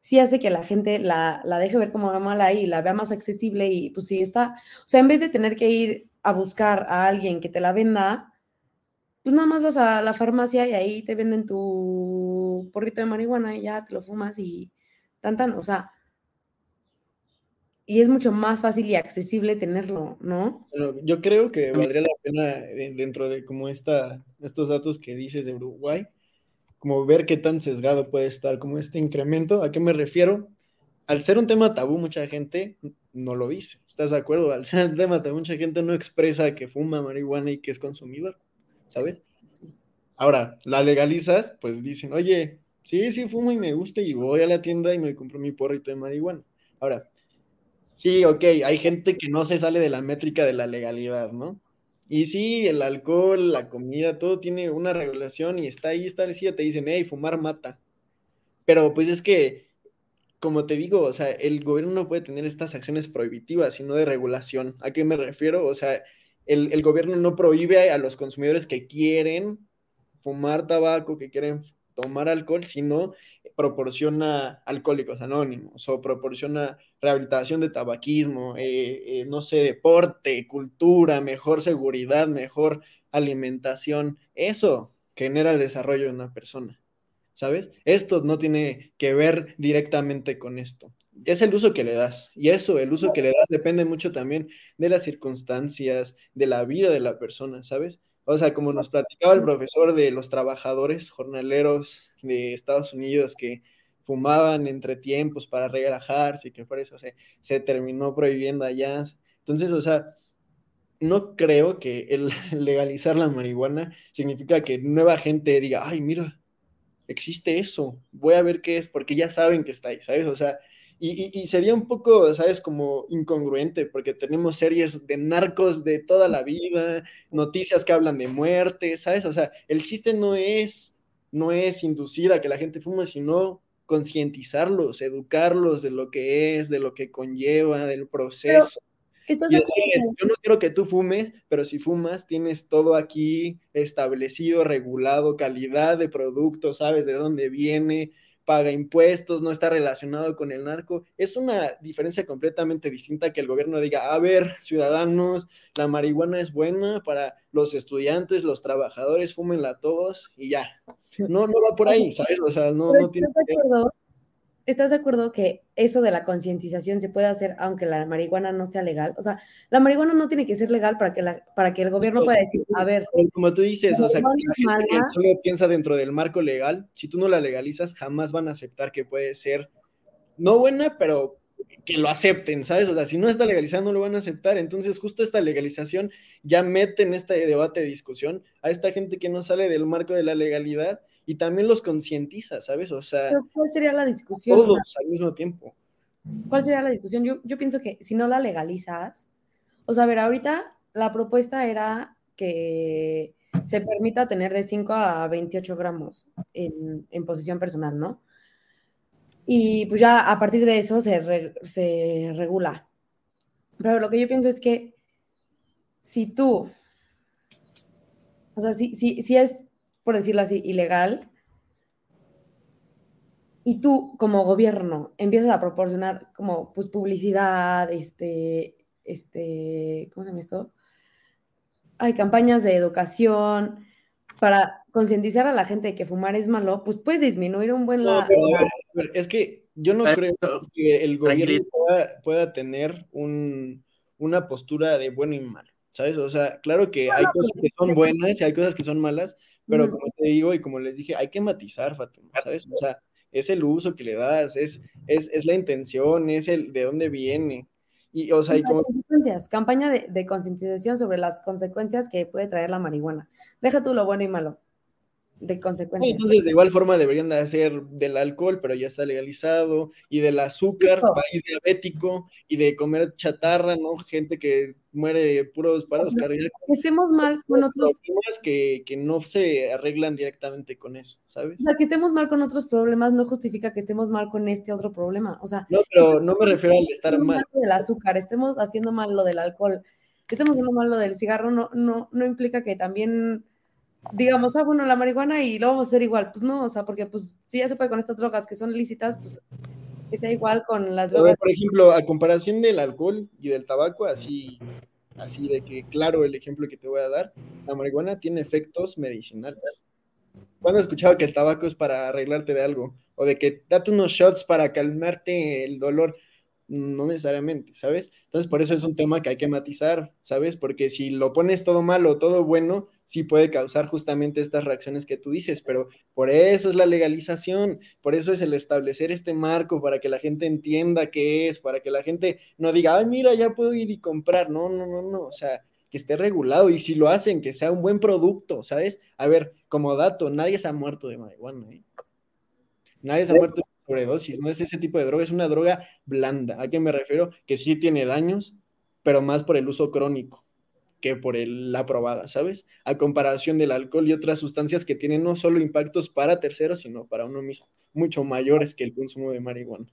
sí hace que la gente la, la deje ver como mala y la vea más accesible y pues sí está, o sea, en vez de tener que ir a buscar a alguien que te la venda, pues nada más vas a la farmacia y ahí te venden tu porrito de marihuana y ya te lo fumas y tan o sea, y es mucho más fácil y accesible tenerlo, ¿no? yo creo que valdría la pena eh, dentro de como esta, estos datos que dices de Uruguay, como ver qué tan sesgado puede estar como este incremento. ¿A qué me refiero? al ser un tema tabú, mucha gente no lo dice. ¿Estás de acuerdo? Al ser un tema tabú, mucha gente no expresa que fuma marihuana y que es consumidor, ¿sabes? Ahora, la legalizas, pues dicen, oye, sí, sí, fumo y me gusta y voy a la tienda y me compro mi porrito de marihuana. Ahora, sí, ok, hay gente que no se sale de la métrica de la legalidad, ¿no? Y sí, el alcohol, la comida, todo tiene una regulación y está ahí establecida, te dicen, hey, fumar mata. Pero pues es que como te digo, o sea, el gobierno no puede tener estas acciones prohibitivas, sino de regulación. ¿A qué me refiero? O sea, el, el, gobierno no prohíbe a los consumidores que quieren fumar tabaco, que quieren tomar alcohol, sino proporciona alcohólicos anónimos o proporciona rehabilitación de tabaquismo, eh, eh, no sé, deporte, cultura, mejor seguridad, mejor alimentación. Eso genera el desarrollo de una persona. ¿sabes? Esto no tiene que ver directamente con esto. Es el uso que le das. Y eso, el uso que le das, depende mucho también de las circunstancias, de la vida de la persona, ¿sabes? O sea, como nos platicaba el profesor de los trabajadores jornaleros de Estados Unidos que fumaban entre tiempos para relajarse y que por eso se, se terminó prohibiendo allá. Entonces, o sea, no creo que el [LAUGHS] legalizar la marihuana significa que nueva gente diga, ay, mira, existe eso, voy a ver qué es, porque ya saben que está ahí, ¿sabes? O sea, y, sería un poco, ¿sabes? Como incongruente, porque tenemos series de narcos de toda la vida, noticias que hablan de muerte, ¿sabes? O sea, el chiste no es, no es inducir a que la gente fume, sino concientizarlos, educarlos de lo que es, de lo que conlleva, del proceso yo no quiero que tú fumes, pero si fumas, tienes todo aquí establecido, regulado, calidad de producto, sabes de dónde viene, paga impuestos, no está relacionado con el narco. Es una diferencia completamente distinta que el gobierno diga, a ver, ciudadanos, la marihuana es buena para los estudiantes, los trabajadores, fúmenla todos y ya. No, no va por ahí, ¿sabes? O sea, no, no tiene... ¿Estás de acuerdo que eso de la concientización se puede hacer aunque la marihuana no sea legal? O sea, la marihuana no tiene que ser legal para que, la, para que el gobierno pueda decir, a ver. Como tú dices, o sea, la gente que solo piensa dentro del marco legal, si tú no la legalizas, jamás van a aceptar que puede ser no buena, pero que lo acepten, ¿sabes? O sea, si no está legalizado, no lo van a aceptar. Entonces, justo esta legalización ya mete en este debate de discusión a esta gente que no sale del marco de la legalidad y también los concientiza, ¿sabes? O sea, ¿cuál sería la discusión? Todos al mismo tiempo. ¿Cuál sería la discusión? Yo, yo pienso que si no la legalizas, o sea, a ver, ahorita la propuesta era que se permita tener de 5 a 28 gramos en, en posición personal, ¿no? Y pues ya a partir de eso se, se regula. Pero lo que yo pienso es que si tú, o sea, si, si, si es por decirlo así, ilegal, y tú como gobierno empiezas a proporcionar como pues publicidad, este, este, ¿cómo se llama esto? Hay campañas de educación para concientizar a la gente de que fumar es malo, pues puede disminuir un buen no, es que yo no creo que el gobierno pueda, tener una postura de bueno y malo, ¿sabes? O sea, claro que hay cosas que son buenas y hay cosas que son malas, pero como te digo y como les dije, hay que matizar, Fatima, ¿sabes? O sea, es el uso que le das, es, es, es la intención, es el de dónde viene. Y, o sea, y como... consecuencias, campaña de, de concientización sobre las consecuencias que puede traer la marihuana. Deja tú lo bueno y malo de consecuencias. Entonces, de igual forma deberían de hacer del alcohol, pero ya está legalizado, y del azúcar, país diabético, y de comer chatarra, ¿no? Gente que muere de puros paros cardíacos. Que estemos mal con otros problemas que, que no se arreglan directamente con eso, ¿sabes? O sea, que estemos mal con otros problemas no justifica que estemos mal con este otro problema. O sea, no, pero no me refiero al estar mal. mal del azúcar, estemos haciendo mal lo del alcohol, que estemos haciendo mal lo del cigarro, no, no, no implica que también digamos, ah, bueno, la marihuana y lo vamos a hacer igual. Pues no, o sea, porque pues si ya se puede con estas drogas que son lícitas, pues que sea igual con las drogas. por ejemplo, a comparación del alcohol y del tabaco, así, así de que, claro, el ejemplo que te voy a dar, la marihuana tiene efectos medicinales. ¿Cuándo has escuchado que el tabaco es para arreglarte de algo? O de que date unos shots para calmarte el dolor no necesariamente, ¿sabes? Entonces, por eso es un tema que hay que matizar, ¿sabes? Porque si lo pones todo malo, todo bueno, sí puede causar justamente estas reacciones que tú dices, pero por eso es la legalización, por eso es el establecer este marco para que la gente entienda qué es, para que la gente no diga, ay, mira, ya puedo ir y comprar, no, no, no, no, o sea, que esté regulado y si lo hacen, que sea un buen producto, ¿sabes? A ver, como dato, nadie se ha muerto de marihuana, ¿eh? Nadie se ha muerto de sobredosis, no es ese tipo de droga, es una droga blanda. ¿A qué me refiero? Que sí tiene daños, pero más por el uso crónico que por el, la probada, ¿sabes? A comparación del alcohol y otras sustancias que tienen no solo impactos para terceros, sino para uno mismo, mucho mayores que el consumo de marihuana.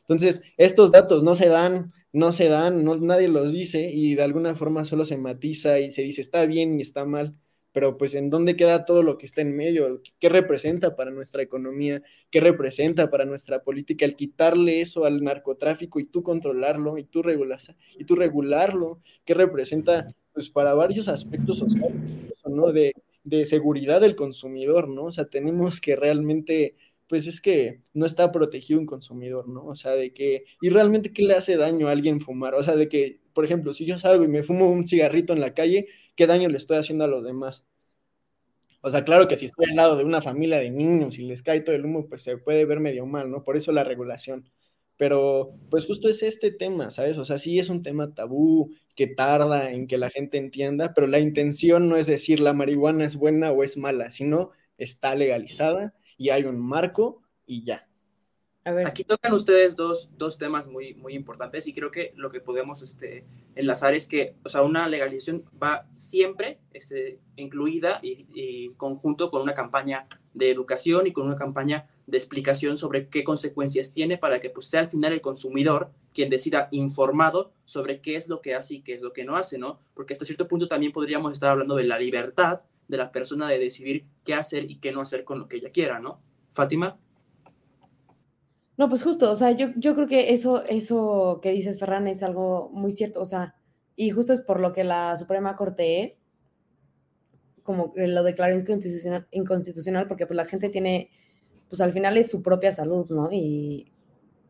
Entonces, estos datos no se dan, no se dan, no, nadie los dice y de alguna forma solo se matiza y se dice está bien y está mal, pero pues en dónde queda todo lo que está en medio, qué representa para nuestra economía, qué representa para nuestra política el quitarle eso al narcotráfico y tú controlarlo y tú regularlo, y tú regularlo, qué representa pues para varios aspectos sociales, ¿no? De, de seguridad del consumidor, ¿no? O sea, tenemos que realmente pues es que no está protegido un consumidor, ¿no? O sea, de que, y realmente qué le hace daño a alguien fumar, o sea, de que, por ejemplo, si yo salgo y me fumo un cigarrito en la calle, ¿qué daño le estoy haciendo a los demás? O sea, claro que si estoy al lado de una familia de niños y les cae todo el humo, pues se puede ver medio mal, ¿no? Por eso la regulación. Pero, pues justo es este tema, ¿sabes? O sea, sí es un tema tabú que tarda en que la gente entienda, pero la intención no es decir la marihuana es buena o es mala, sino está legalizada y hay un marco y ya. A ver. Aquí tocan ustedes dos, dos, temas muy, muy importantes y creo que lo que podemos este, enlazar es que, o sea, una legalización va siempre este, incluida y, y, conjunto con una campaña de educación y con una campaña de explicación sobre qué consecuencias tiene para que pues, sea al final el consumidor quien decida informado sobre qué es lo que hace y qué es lo que no hace, ¿no? Porque hasta cierto punto también podríamos estar hablando de la libertad de la persona de decidir qué hacer y qué no hacer con lo que ella quiera, ¿no? Fátima. No, pues justo, o sea, yo, yo creo que eso, eso que dices, Ferran, es algo muy cierto, o sea, y justo es por lo que la Suprema Corte como lo declaró inconstitucional, inconstitucional porque pues la gente tiene, pues al final es su propia salud, ¿no? Y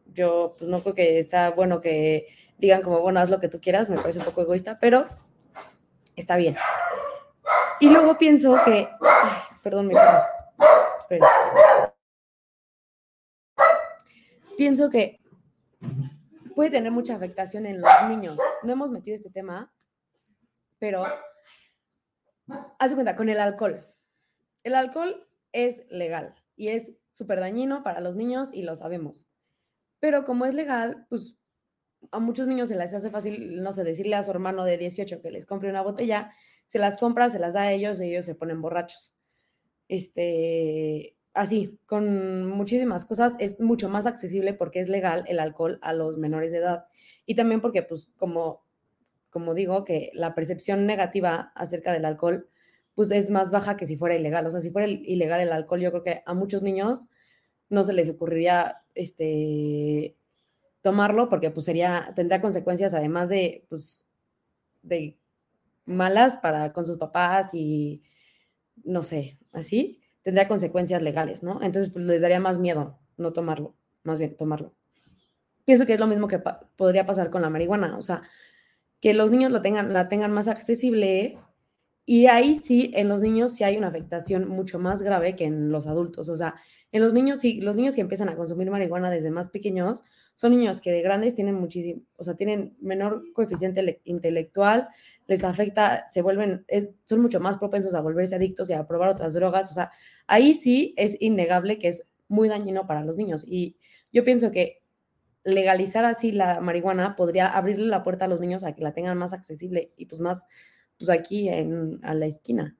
yo pues no creo que sea bueno que digan como, bueno, haz lo que tú quieras, me parece un poco egoísta, pero está bien. Y luego pienso que. perdón, mi perro. Espera. Pienso que puede tener mucha afectación en los niños. No hemos metido este tema, pero haz cuenta, con el alcohol. El alcohol es legal y es súper dañino para los niños y lo sabemos. Pero como es legal, pues a muchos niños se les hace fácil, no sé, decirle a su hermano de 18 que les compre una botella se las compra, se las da a ellos y ellos se ponen borrachos. Este, así, con muchísimas cosas, es mucho más accesible porque es legal el alcohol a los menores de edad. Y también porque, pues, como, como digo, que la percepción negativa acerca del alcohol, pues es más baja que si fuera ilegal. O sea, si fuera ilegal el alcohol, yo creo que a muchos niños no se les ocurriría este tomarlo porque pues sería tendría consecuencias además de pues de malas para con sus papás y no sé, así, tendría consecuencias legales, ¿no? Entonces, pues les daría más miedo no tomarlo, más bien tomarlo. Pienso que es lo mismo que podría pasar con la marihuana, o sea, que los niños lo tengan, la tengan más accesible y ahí sí, en los niños sí hay una afectación mucho más grave que en los adultos, o sea, en los niños sí, los niños que empiezan a consumir marihuana desde más pequeños, son niños que de grandes tienen muchísimo, o sea, tienen menor coeficiente intelectual, les afecta, se vuelven, son mucho más propensos a volverse adictos y a probar otras drogas, o sea, ahí sí es innegable que es muy dañino para los niños. Y yo pienso que legalizar así la marihuana podría abrirle la puerta a los niños a que la tengan más accesible y pues más, pues aquí en, a la esquina.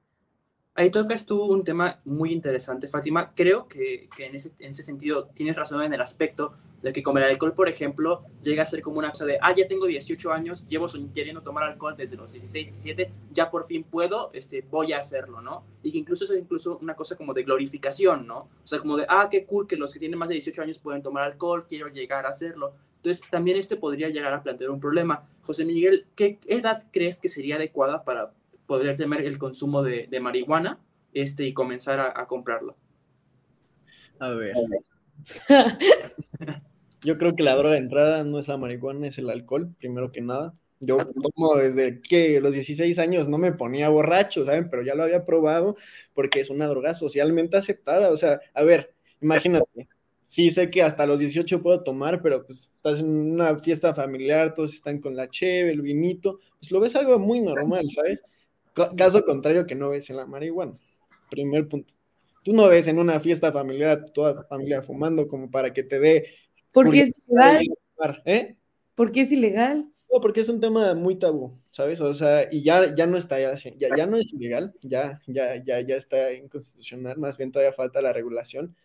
Ahí tocas tú un tema muy interesante, Fátima. Creo que, en, ese, en, ese, sentido tienes razón en el aspecto de que como el alcohol, por ejemplo, llega a ser como una cosa de, ah, ya tengo 18 años, llevo queriendo tomar alcohol desde los 16, 17, ya por fin puedo, este, voy a hacerlo, ¿no? Y que incluso es incluso una cosa como de glorificación, ¿no? O sea, como de, ah, qué cool que los que tienen más de 18 años pueden tomar alcohol, quiero llegar a hacerlo. Entonces, también este podría llegar a plantear un problema. José Miguel, ¿qué edad crees que sería adecuada para poder temer el consumo de, marihuana este, y comenzar a, comprarlo? A ver. [LAUGHS] Yo creo que la droga de entrada no es la marihuana, es el alcohol, primero que nada. Yo tomo desde que los 16 años no me ponía borracho, ¿saben? Pero ya lo había probado porque es una droga socialmente aceptada. O sea, a ver, imagínate, sí sé que hasta los 18 puedo tomar, pero pues estás en una fiesta familiar, todos están con la cheve, el vinito, pues lo ves algo muy normal, ¿sabes? Caso contrario que no ves en la marihuana. Primer punto. Tú no ves en una fiesta familiar a toda la familia fumando como para que te dé... Porque es ilegal. ¿Eh? Porque es ilegal. No, porque es un tema muy tabú, ¿sabes? O sea, y ya, ya no está, ya, ya no es ilegal, ya, ya, ya, ya está inconstitucional, más bien todavía falta la regulación.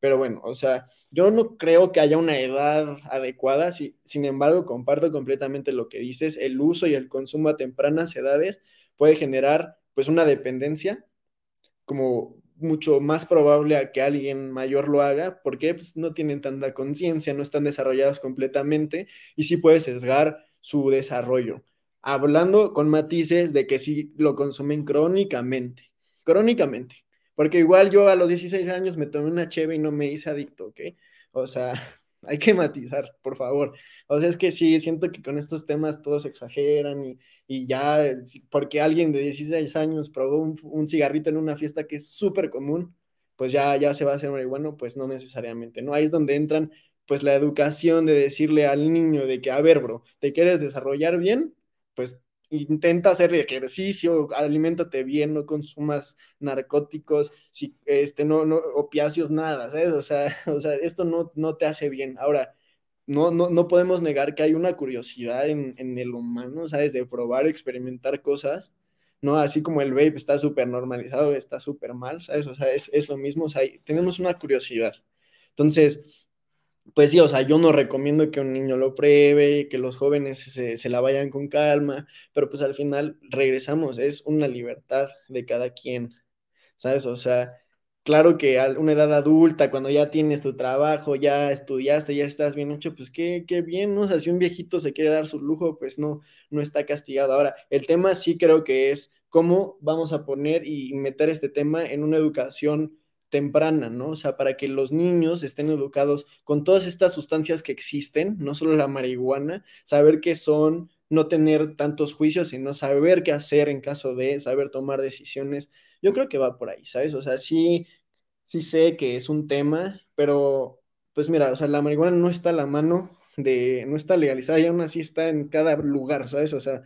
Pero bueno, o sea, yo no creo que haya una edad adecuada, sin embargo, comparto completamente lo que dices, el uso y el consumo a tempranas edades puede generar pues una dependencia como mucho más probable a que alguien mayor lo haga, porque pues, no tienen tanta conciencia, no están desarrollados completamente y sí puede sesgar su desarrollo. Hablando con matices de que sí lo consumen crónicamente, crónicamente, porque igual yo a los 16 años me tomé una cheve y no me hice adicto, ¿ok? O sea, [LAUGHS] hay que matizar, por favor. O sea, es que sí, siento que con estos temas todos exageran y, y ya, porque alguien de 16 años probó un, cigarrito en una fiesta que es súper común, pues ya, ya se va a hacer marihuano, pues no necesariamente, ¿no? Ahí es donde entran pues la educación de decirle al niño de que, a ver, bro, ¿te quieres desarrollar bien? Pues intenta hacer ejercicio, aliméntate bien, no consumas narcóticos, si, este, no, no, opiáceos, nada, ¿sabes? O sea, [LAUGHS] o sea esto no, no te hace bien. Ahora, no, no, no podemos negar que hay una curiosidad en, en el humano, ¿sabes? De probar, experimentar cosas, ¿no? Así como el vape está súper normalizado, está súper mal, ¿sabes? O sea, es, es lo mismo, o sea, tenemos una curiosidad. Entonces, pues sí, o sea, yo no recomiendo que un niño lo pruebe, que los jóvenes se, la vayan con calma, pero pues al final regresamos, es una libertad de cada quien, ¿sabes? O sea, claro que a una edad adulta, cuando ya tienes tu trabajo, ya estudiaste, ya estás bien hecho, pues qué, qué bien, ¿no? O sea, si un viejito se quiere dar su lujo, pues no, no está castigado. Ahora, el tema sí creo que es cómo vamos a poner y meter este tema en una educación temprana, ¿no? O sea, para que los niños estén educados con todas estas sustancias que existen, no solo la marihuana, saber qué son, no tener tantos juicios, sino saber qué hacer en caso de, saber tomar decisiones. Yo creo que va por ahí, ¿sabes? O sea, sí, sí sé que es un tema, pero pues mira, o sea, la marihuana no está a la mano de, no está legalizada y aún así está en cada lugar, ¿sabes? O sea,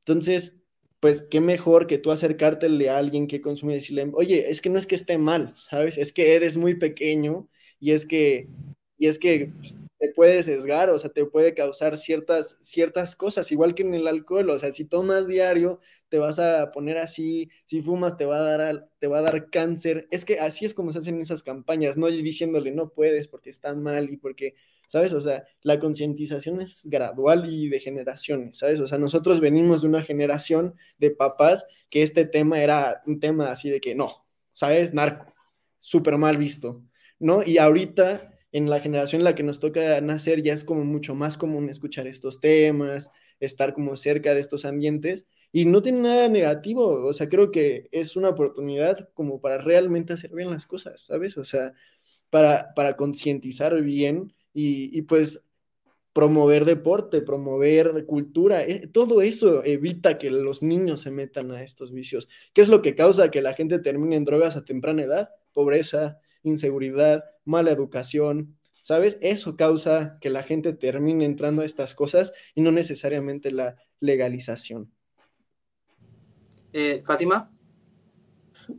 entonces pues qué mejor que tú acercártele a alguien que consume y decirle, oye, es que no es que esté mal, ¿sabes? Es que eres muy pequeño y es que, y es que pues, te puede sesgar, o sea, te puede causar ciertas, ciertas cosas, igual que en el alcohol, o sea, si tomas diario, te vas a poner así, si fumas te va a dar, te va a dar cáncer, es que así es como se hacen esas campañas, no diciéndole no puedes porque está mal y porque ¿sabes? O sea, la concientización es gradual y de generaciones, ¿sabes? O sea, nosotros venimos de una generación de papás que este tema era un tema así de que no, ¿sabes? Narco, súper mal visto, ¿no? Y ahorita, en la generación en la que nos toca nacer, ya es como mucho más común escuchar estos temas, estar como cerca de estos ambientes. Y no tiene nada negativo, o sea, creo que es una oportunidad como para realmente hacer bien las cosas, ¿sabes? O sea, para, para concientizar bien y, pues promover deporte, promover cultura, eh, todo eso evita que los niños se metan a estos vicios. ¿Qué es lo que causa que la gente termine en drogas a temprana edad? Pobreza, inseguridad, mala educación, ¿sabes? Eso causa que la gente termine entrando a estas cosas y no necesariamente la legalización. Eh, Fátima.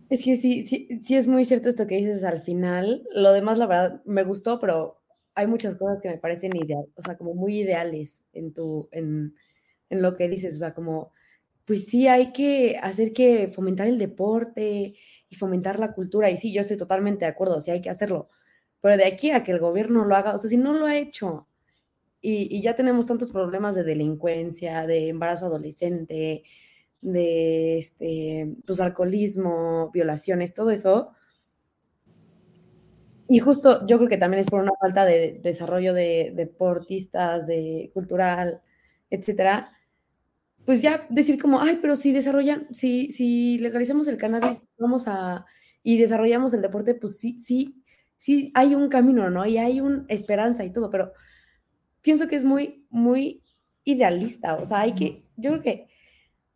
Es que sí, sí, sí es muy cierto esto que dices al final. Lo demás, la verdad, me gustó, pero hay muchas cosas que me parecen ideal, o sea, como muy ideales en tu, en, en lo que dices, o sea, como, pues sí, hay que hacer que fomentar el deporte y fomentar la cultura, y sí, yo estoy totalmente de acuerdo, sí hay que hacerlo, pero de aquí a que el gobierno lo haga, o sea, si no lo ha hecho, y, y ya tenemos tantos problemas de delincuencia, de embarazo adolescente, de este, pues alcoholismo, violaciones, todo eso, y justo yo creo que también es por una falta de desarrollo de, deportistas, de cultural, etcétera. Pues ya decir como, ay, pero si desarrollan, si, si legalizamos el cannabis, vamos a, y desarrollamos el deporte, pues sí, sí, sí hay un camino, ¿no? Y hay una esperanza y todo, pero pienso que es muy, muy idealista, o sea, hay que, yo creo que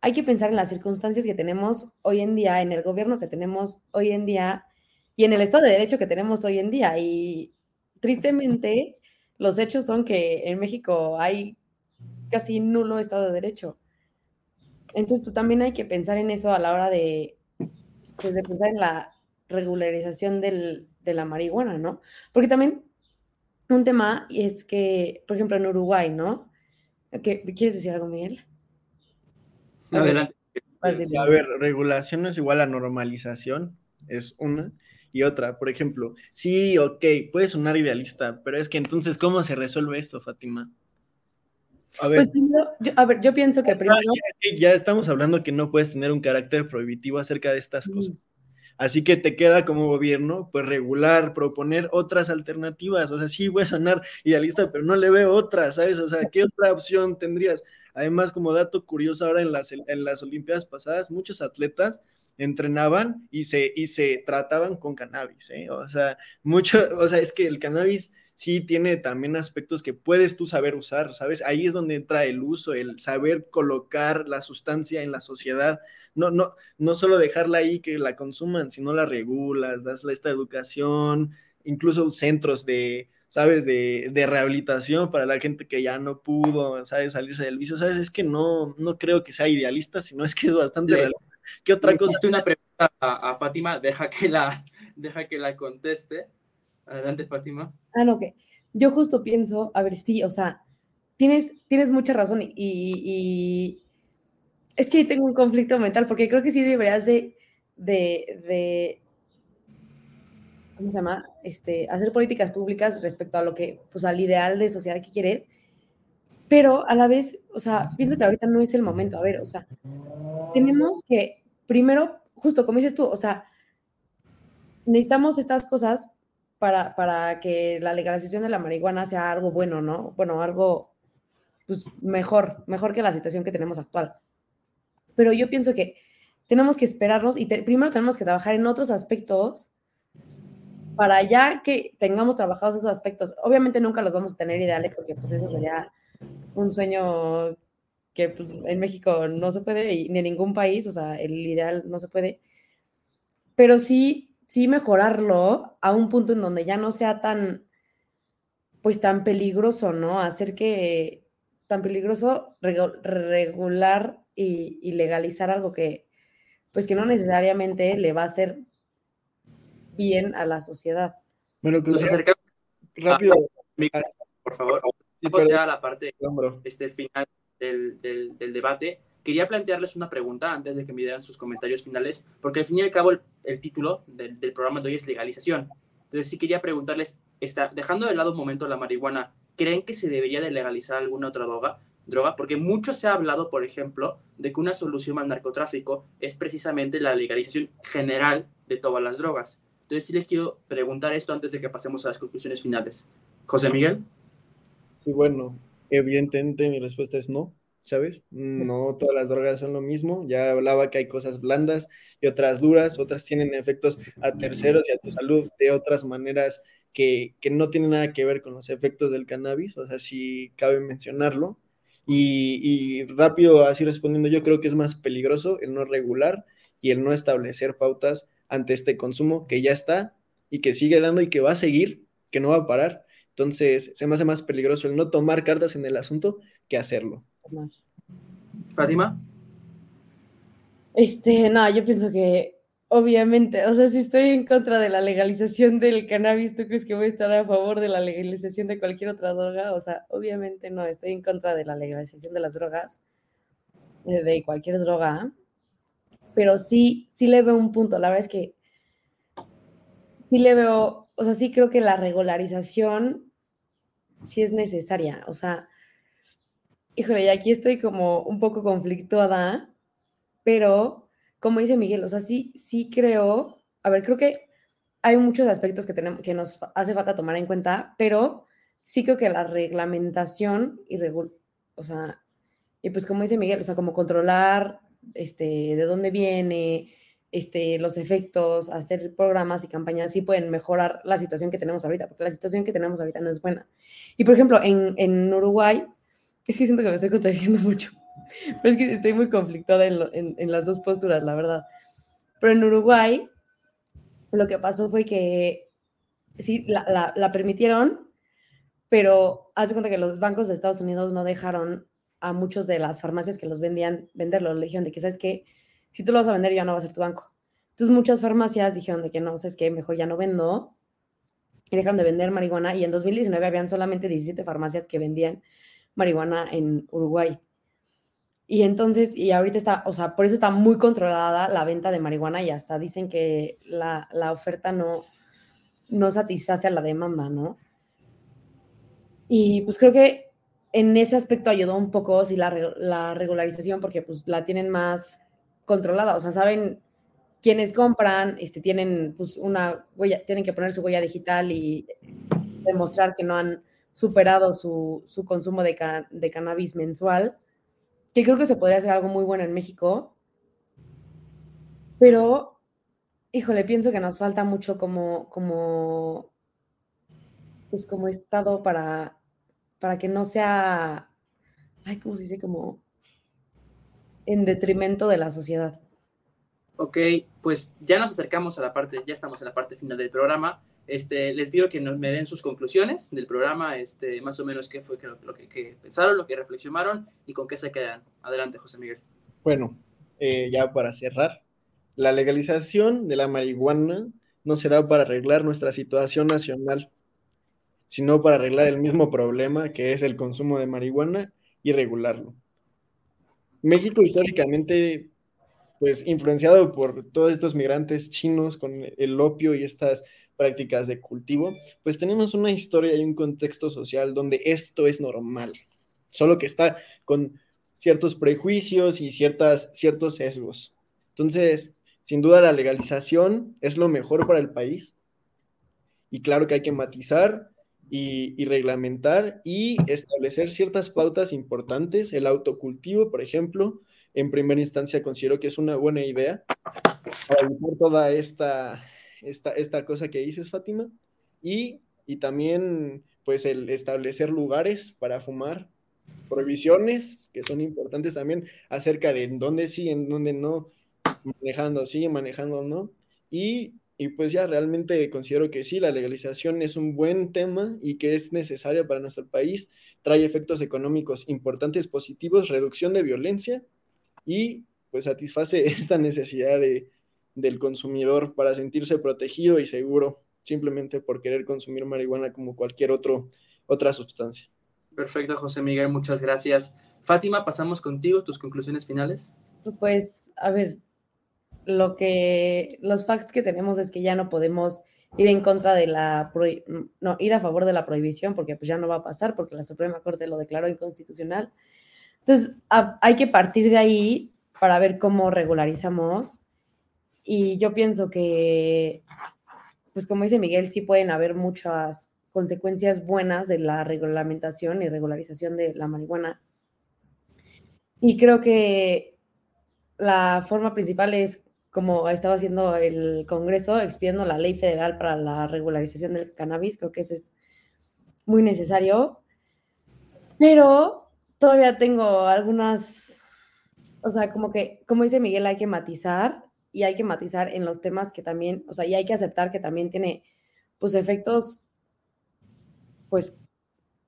hay que pensar en las circunstancias que tenemos hoy en día, en el gobierno que tenemos hoy en día y en el Estado de Derecho que tenemos hoy en día. Y tristemente, los hechos son que en México hay casi nulo Estado de Derecho. Entonces, pues también hay que pensar en eso a la hora de, pues, de pensar en la regularización del, de la marihuana, ¿no? Porque también un tema es que, por ejemplo, en Uruguay, ¿no? ¿Quieres decir algo, Miguel? Adelante. A ver, regulación no es igual a normalización, es una. Y otra, por ejemplo, sí, ok, puede sonar idealista, pero es que entonces, ¿cómo se resuelve esto, Fátima? A ver, pues yo, a ver, yo pienso que primero... Ya, estamos hablando que no puedes tener un carácter prohibitivo acerca de estas cosas. Así que te queda como gobierno, pues regular, proponer otras alternativas. O sea, sí voy a sonar idealista, pero no le veo otra, ¿sabes? O sea, ¿qué otra opción tendrías? Además, como dato curioso, ahora en las, en las Olimpiadas pasadas, muchos atletas entrenaban y se, y se trataban con cannabis, ¿eh? O sea, mucho, o sea, es que el cannabis sí tiene también aspectos que puedes tú saber usar, ¿sabes? Ahí es donde entra el uso, el saber colocar la sustancia en la sociedad. No, no, no solo dejarla ahí que la consuman, sino la regulas, das esta educación, incluso centros de, ¿sabes? De, de, rehabilitación para la gente que ya no pudo, ¿sabes? Salirse del vicio, ¿sabes? Es que no, no creo que sea idealista, sino es que es bastante realista. ¿Qué otra cosa? una pregunta a, Fátima, deja que la, [LAUGHS] deja que la conteste. Adelante, Fátima. Ah, no, que yo justo pienso, a ver, sí, o sea, tienes, tienes mucha razón y, y, es que tengo un conflicto mental porque creo que sí deberías de, de, de ¿cómo se llama? Este, hacer políticas públicas respecto a lo que, pues al ideal de sociedad que quieres, pero a la vez, o sea, pienso que ahorita no es el momento. A ver, o sea, tenemos que, primero, justo como dices tú, o sea, necesitamos estas cosas para, para que la legalización de la marihuana sea algo bueno, ¿no? Bueno, algo, pues, mejor, mejor que la situación que tenemos actual. Pero yo pienso que tenemos que esperarnos y primero tenemos que trabajar en otros aspectos para ya que tengamos trabajados esos aspectos, obviamente nunca los vamos a tener ideales porque pues eso sería un sueño que pues, en México no se puede y ni en ningún país, o sea, el ideal no se puede, pero sí, sí mejorarlo a un punto en donde ya no sea tan, pues tan peligroso, ¿no? Hacer que, tan peligroso regular y, y legalizar algo que, pues que no necesariamente le va a hacer bien a la sociedad. Bueno, que rápido. por favor. Vamos ya a la parte este, final del, del, debate. Quería plantearles una pregunta antes de que me dieran sus comentarios finales, porque al fin y al cabo el, título del, programa de hoy es legalización. Entonces sí quería preguntarles, está, dejando de lado un momento la marihuana, ¿creen que se debería de legalizar alguna otra droga? droga? Porque mucho se ha hablado, por ejemplo, de que una solución al narcotráfico es precisamente la legalización general de todas las drogas. Entonces sí les quiero preguntar esto antes de que pasemos a las conclusiones finales. José Miguel. Sí, bueno, evidentemente mi respuesta es no, ¿sabes? No todas las drogas son lo mismo. Ya hablaba que hay cosas blandas y otras duras, otras tienen efectos a terceros y a tu salud de otras maneras que, no tienen nada que ver con los efectos del cannabis, o sea, sí cabe mencionarlo. Y, y rápido, así respondiendo, yo creo que es más peligroso el no regular y el no establecer pautas ante este consumo que ya está y que sigue dando y que va a seguir, que no va a parar. Entonces, se me hace más peligroso el no tomar cartas en el asunto que hacerlo. Fátima. Este, no, yo pienso que obviamente, o sea, si estoy en contra de la legalización del cannabis, ¿tú crees que voy a estar a favor de la legalización de cualquier otra droga? O sea, obviamente no, estoy en contra de la legalización de las drogas, de cualquier droga, pero sí, sí le veo un punto. La verdad es que sí le veo, o sea, sí creo que la regularización sí es necesaria. O sea, híjole, y aquí estoy como un poco conflictuada, pero como dice Miguel, o sea, sí, sí creo, a ver, creo que hay muchos aspectos que, tenemos, que nos hace falta tomar en cuenta, pero sí creo que la reglamentación y, o sea, y pues como dice Miguel, o sea, como controlar este, de dónde viene, este, los efectos, hacer programas y campañas sí pueden mejorar la situación que tenemos ahorita, porque la situación que tenemos ahorita no es buena. Y por ejemplo, en, en Uruguay, Es que siento que me estoy contradiciendo [LAUGHS] mucho. Pero es que estoy muy conflictada en, las dos posturas, la verdad. Pero en Uruguay, lo que pasó fue que sí, la, la permitieron, pero hace cuenta que los bancos de Estados Unidos no dejaron a muchos de las farmacias que los vendían venderlo. Le dijeron de que, ¿sabes qué? Si tú lo vas a vender, ya no va a ser tu banco. Entonces muchas farmacias dijeron de que no, ¿sabes qué? Mejor ya no vendo. Y dejaron de vender marihuana. Y en 2019 habían solamente 17 farmacias que vendían marihuana en Uruguay. Y entonces, y ahorita está, o sea, por eso está muy controlada la venta de marihuana y hasta dicen que la, la oferta no, no satisface a la demanda, ¿no? Y pues creo que en ese aspecto ayudó un poco sí, la, la, regularización porque pues la tienen más controlada, o sea, saben quiénes compran, este, tienen pues una huella, tienen que poner su huella digital y demostrar que no han superado su, su consumo de, de, cannabis mensual, que creo que se podría hacer algo muy bueno en México, pero, híjole, pienso que nos falta mucho como, como, pues como estado para para que no sea, ay, ¿cómo se dice? Como en detrimento de la sociedad. Ok, pues ya nos acercamos a la parte, ya estamos en la parte final del programa. Este, les pido que me den sus conclusiones del programa, este, más o menos qué fue lo, que, pensaron, lo que reflexionaron y con qué se quedan. Adelante, José Miguel. Bueno, eh, ya para cerrar, la legalización de la marihuana no se da para arreglar nuestra situación nacional, sino para arreglar el mismo problema que es el consumo de marihuana y regularlo. México históricamente, pues influenciado por todos estos migrantes chinos con el opio y estas prácticas de cultivo, pues tenemos una historia y un contexto social donde esto es normal, solo que está con ciertos prejuicios y ciertas, ciertos sesgos. Entonces, sin duda la legalización es lo mejor para el país y claro que hay que matizar y, reglamentar y establecer ciertas pautas importantes. El autocultivo, por ejemplo, en primera instancia considero que es una buena idea para evitar toda esta, esta, esta cosa que dices, Fátima. Y, y también, pues, el establecer lugares para fumar, prohibiciones que son importantes también acerca de en dónde sí, en dónde no, manejando sí, manejando no. Y y pues ya realmente considero que sí, la legalización es un buen tema y que es necesaria para nuestro país. Trae efectos económicos importantes, positivos, reducción de violencia y pues satisface [LAUGHS] esta necesidad de, del consumidor para sentirse protegido y seguro simplemente por querer consumir marihuana como cualquier otro, otra sustancia. Perfecto, José Miguel, muchas gracias. Fátima, pasamos contigo, tus conclusiones finales. Pues, a ver, lo que los facts que tenemos es que ya no podemos ir en contra de la no ir a favor de la prohibición porque pues ya no va a pasar porque la Suprema Corte lo declaró inconstitucional. Entonces, hay que partir de ahí para ver cómo regularizamos y yo pienso que pues como dice Miguel, sí pueden haber muchas consecuencias buenas de la regulamentación y regularización de la marihuana. Y creo que la forma principal es como estaba haciendo el Congreso, expidiendo la ley federal para la regularización del cannabis, creo que eso es muy necesario. Pero todavía tengo algunas, o sea, como que, como dice Miguel, hay que matizar y hay que matizar en los temas que también, o sea, y hay que aceptar que también tiene, pues, efectos, pues,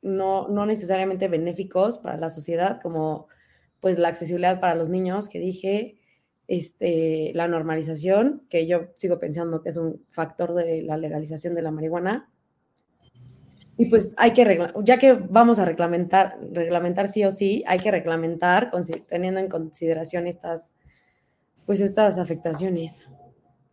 no, no necesariamente benéficos para la sociedad, como, pues, la accesibilidad para los niños, que dije, este, la normalización, que yo sigo pensando que es un factor de la legalización de la marihuana. Y pues hay que, ya que vamos a reglamentar, reglamentar sí o sí, hay que reglamentar teniendo en consideración estas, pues estas afectaciones.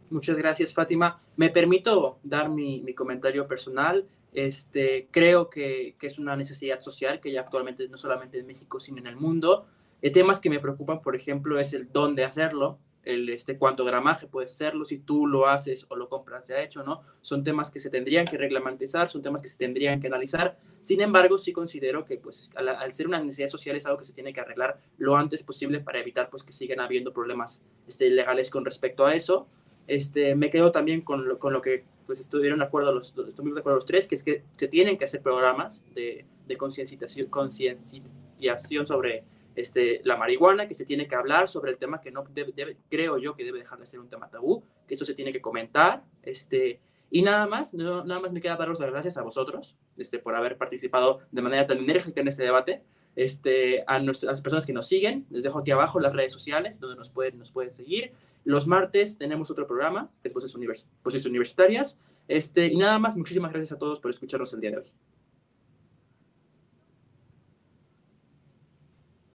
Muchas gracias, Fátima. Me permito dar mi, mi comentario personal. Este, creo que, que, es una necesidad social que ya actualmente no solamente en México, sino en el mundo. Eh, temas que me preocupan, por ejemplo, es el dónde hacerlo, el este, cuánto gramaje puedes hacerlo, si tú lo haces o lo compras ya hecho, ¿no? Son temas que se tendrían que reglamentizar, son temas que se tendrían que analizar. Sin embargo, sí considero que, pues, al, ser una necesidad social es algo que se tiene que arreglar lo antes posible para evitar, pues, que sigan habiendo problemas este, legales con respecto a eso. Este, me quedo también con lo, con lo que pues estuvieron de acuerdo los, estuvimos de acuerdo los tres, que es que se tienen que hacer programas de, de concienciación sobre este, la marihuana, que se tiene que hablar sobre el tema que no creo yo que debe dejar de ser un tema tabú, que eso se tiene que comentar, este, y nada más, no, nada más me queda daros las gracias a vosotros este, por haber participado de manera tan enérgica en este debate. Este, a, nuestras, las personas que nos siguen, les dejo aquí abajo las redes sociales donde nos pueden, nos pueden seguir. Los martes tenemos otro programa, que es Voces, Univers Universitarias. Este, y nada más, muchísimas gracias a todos por escucharnos el día de hoy.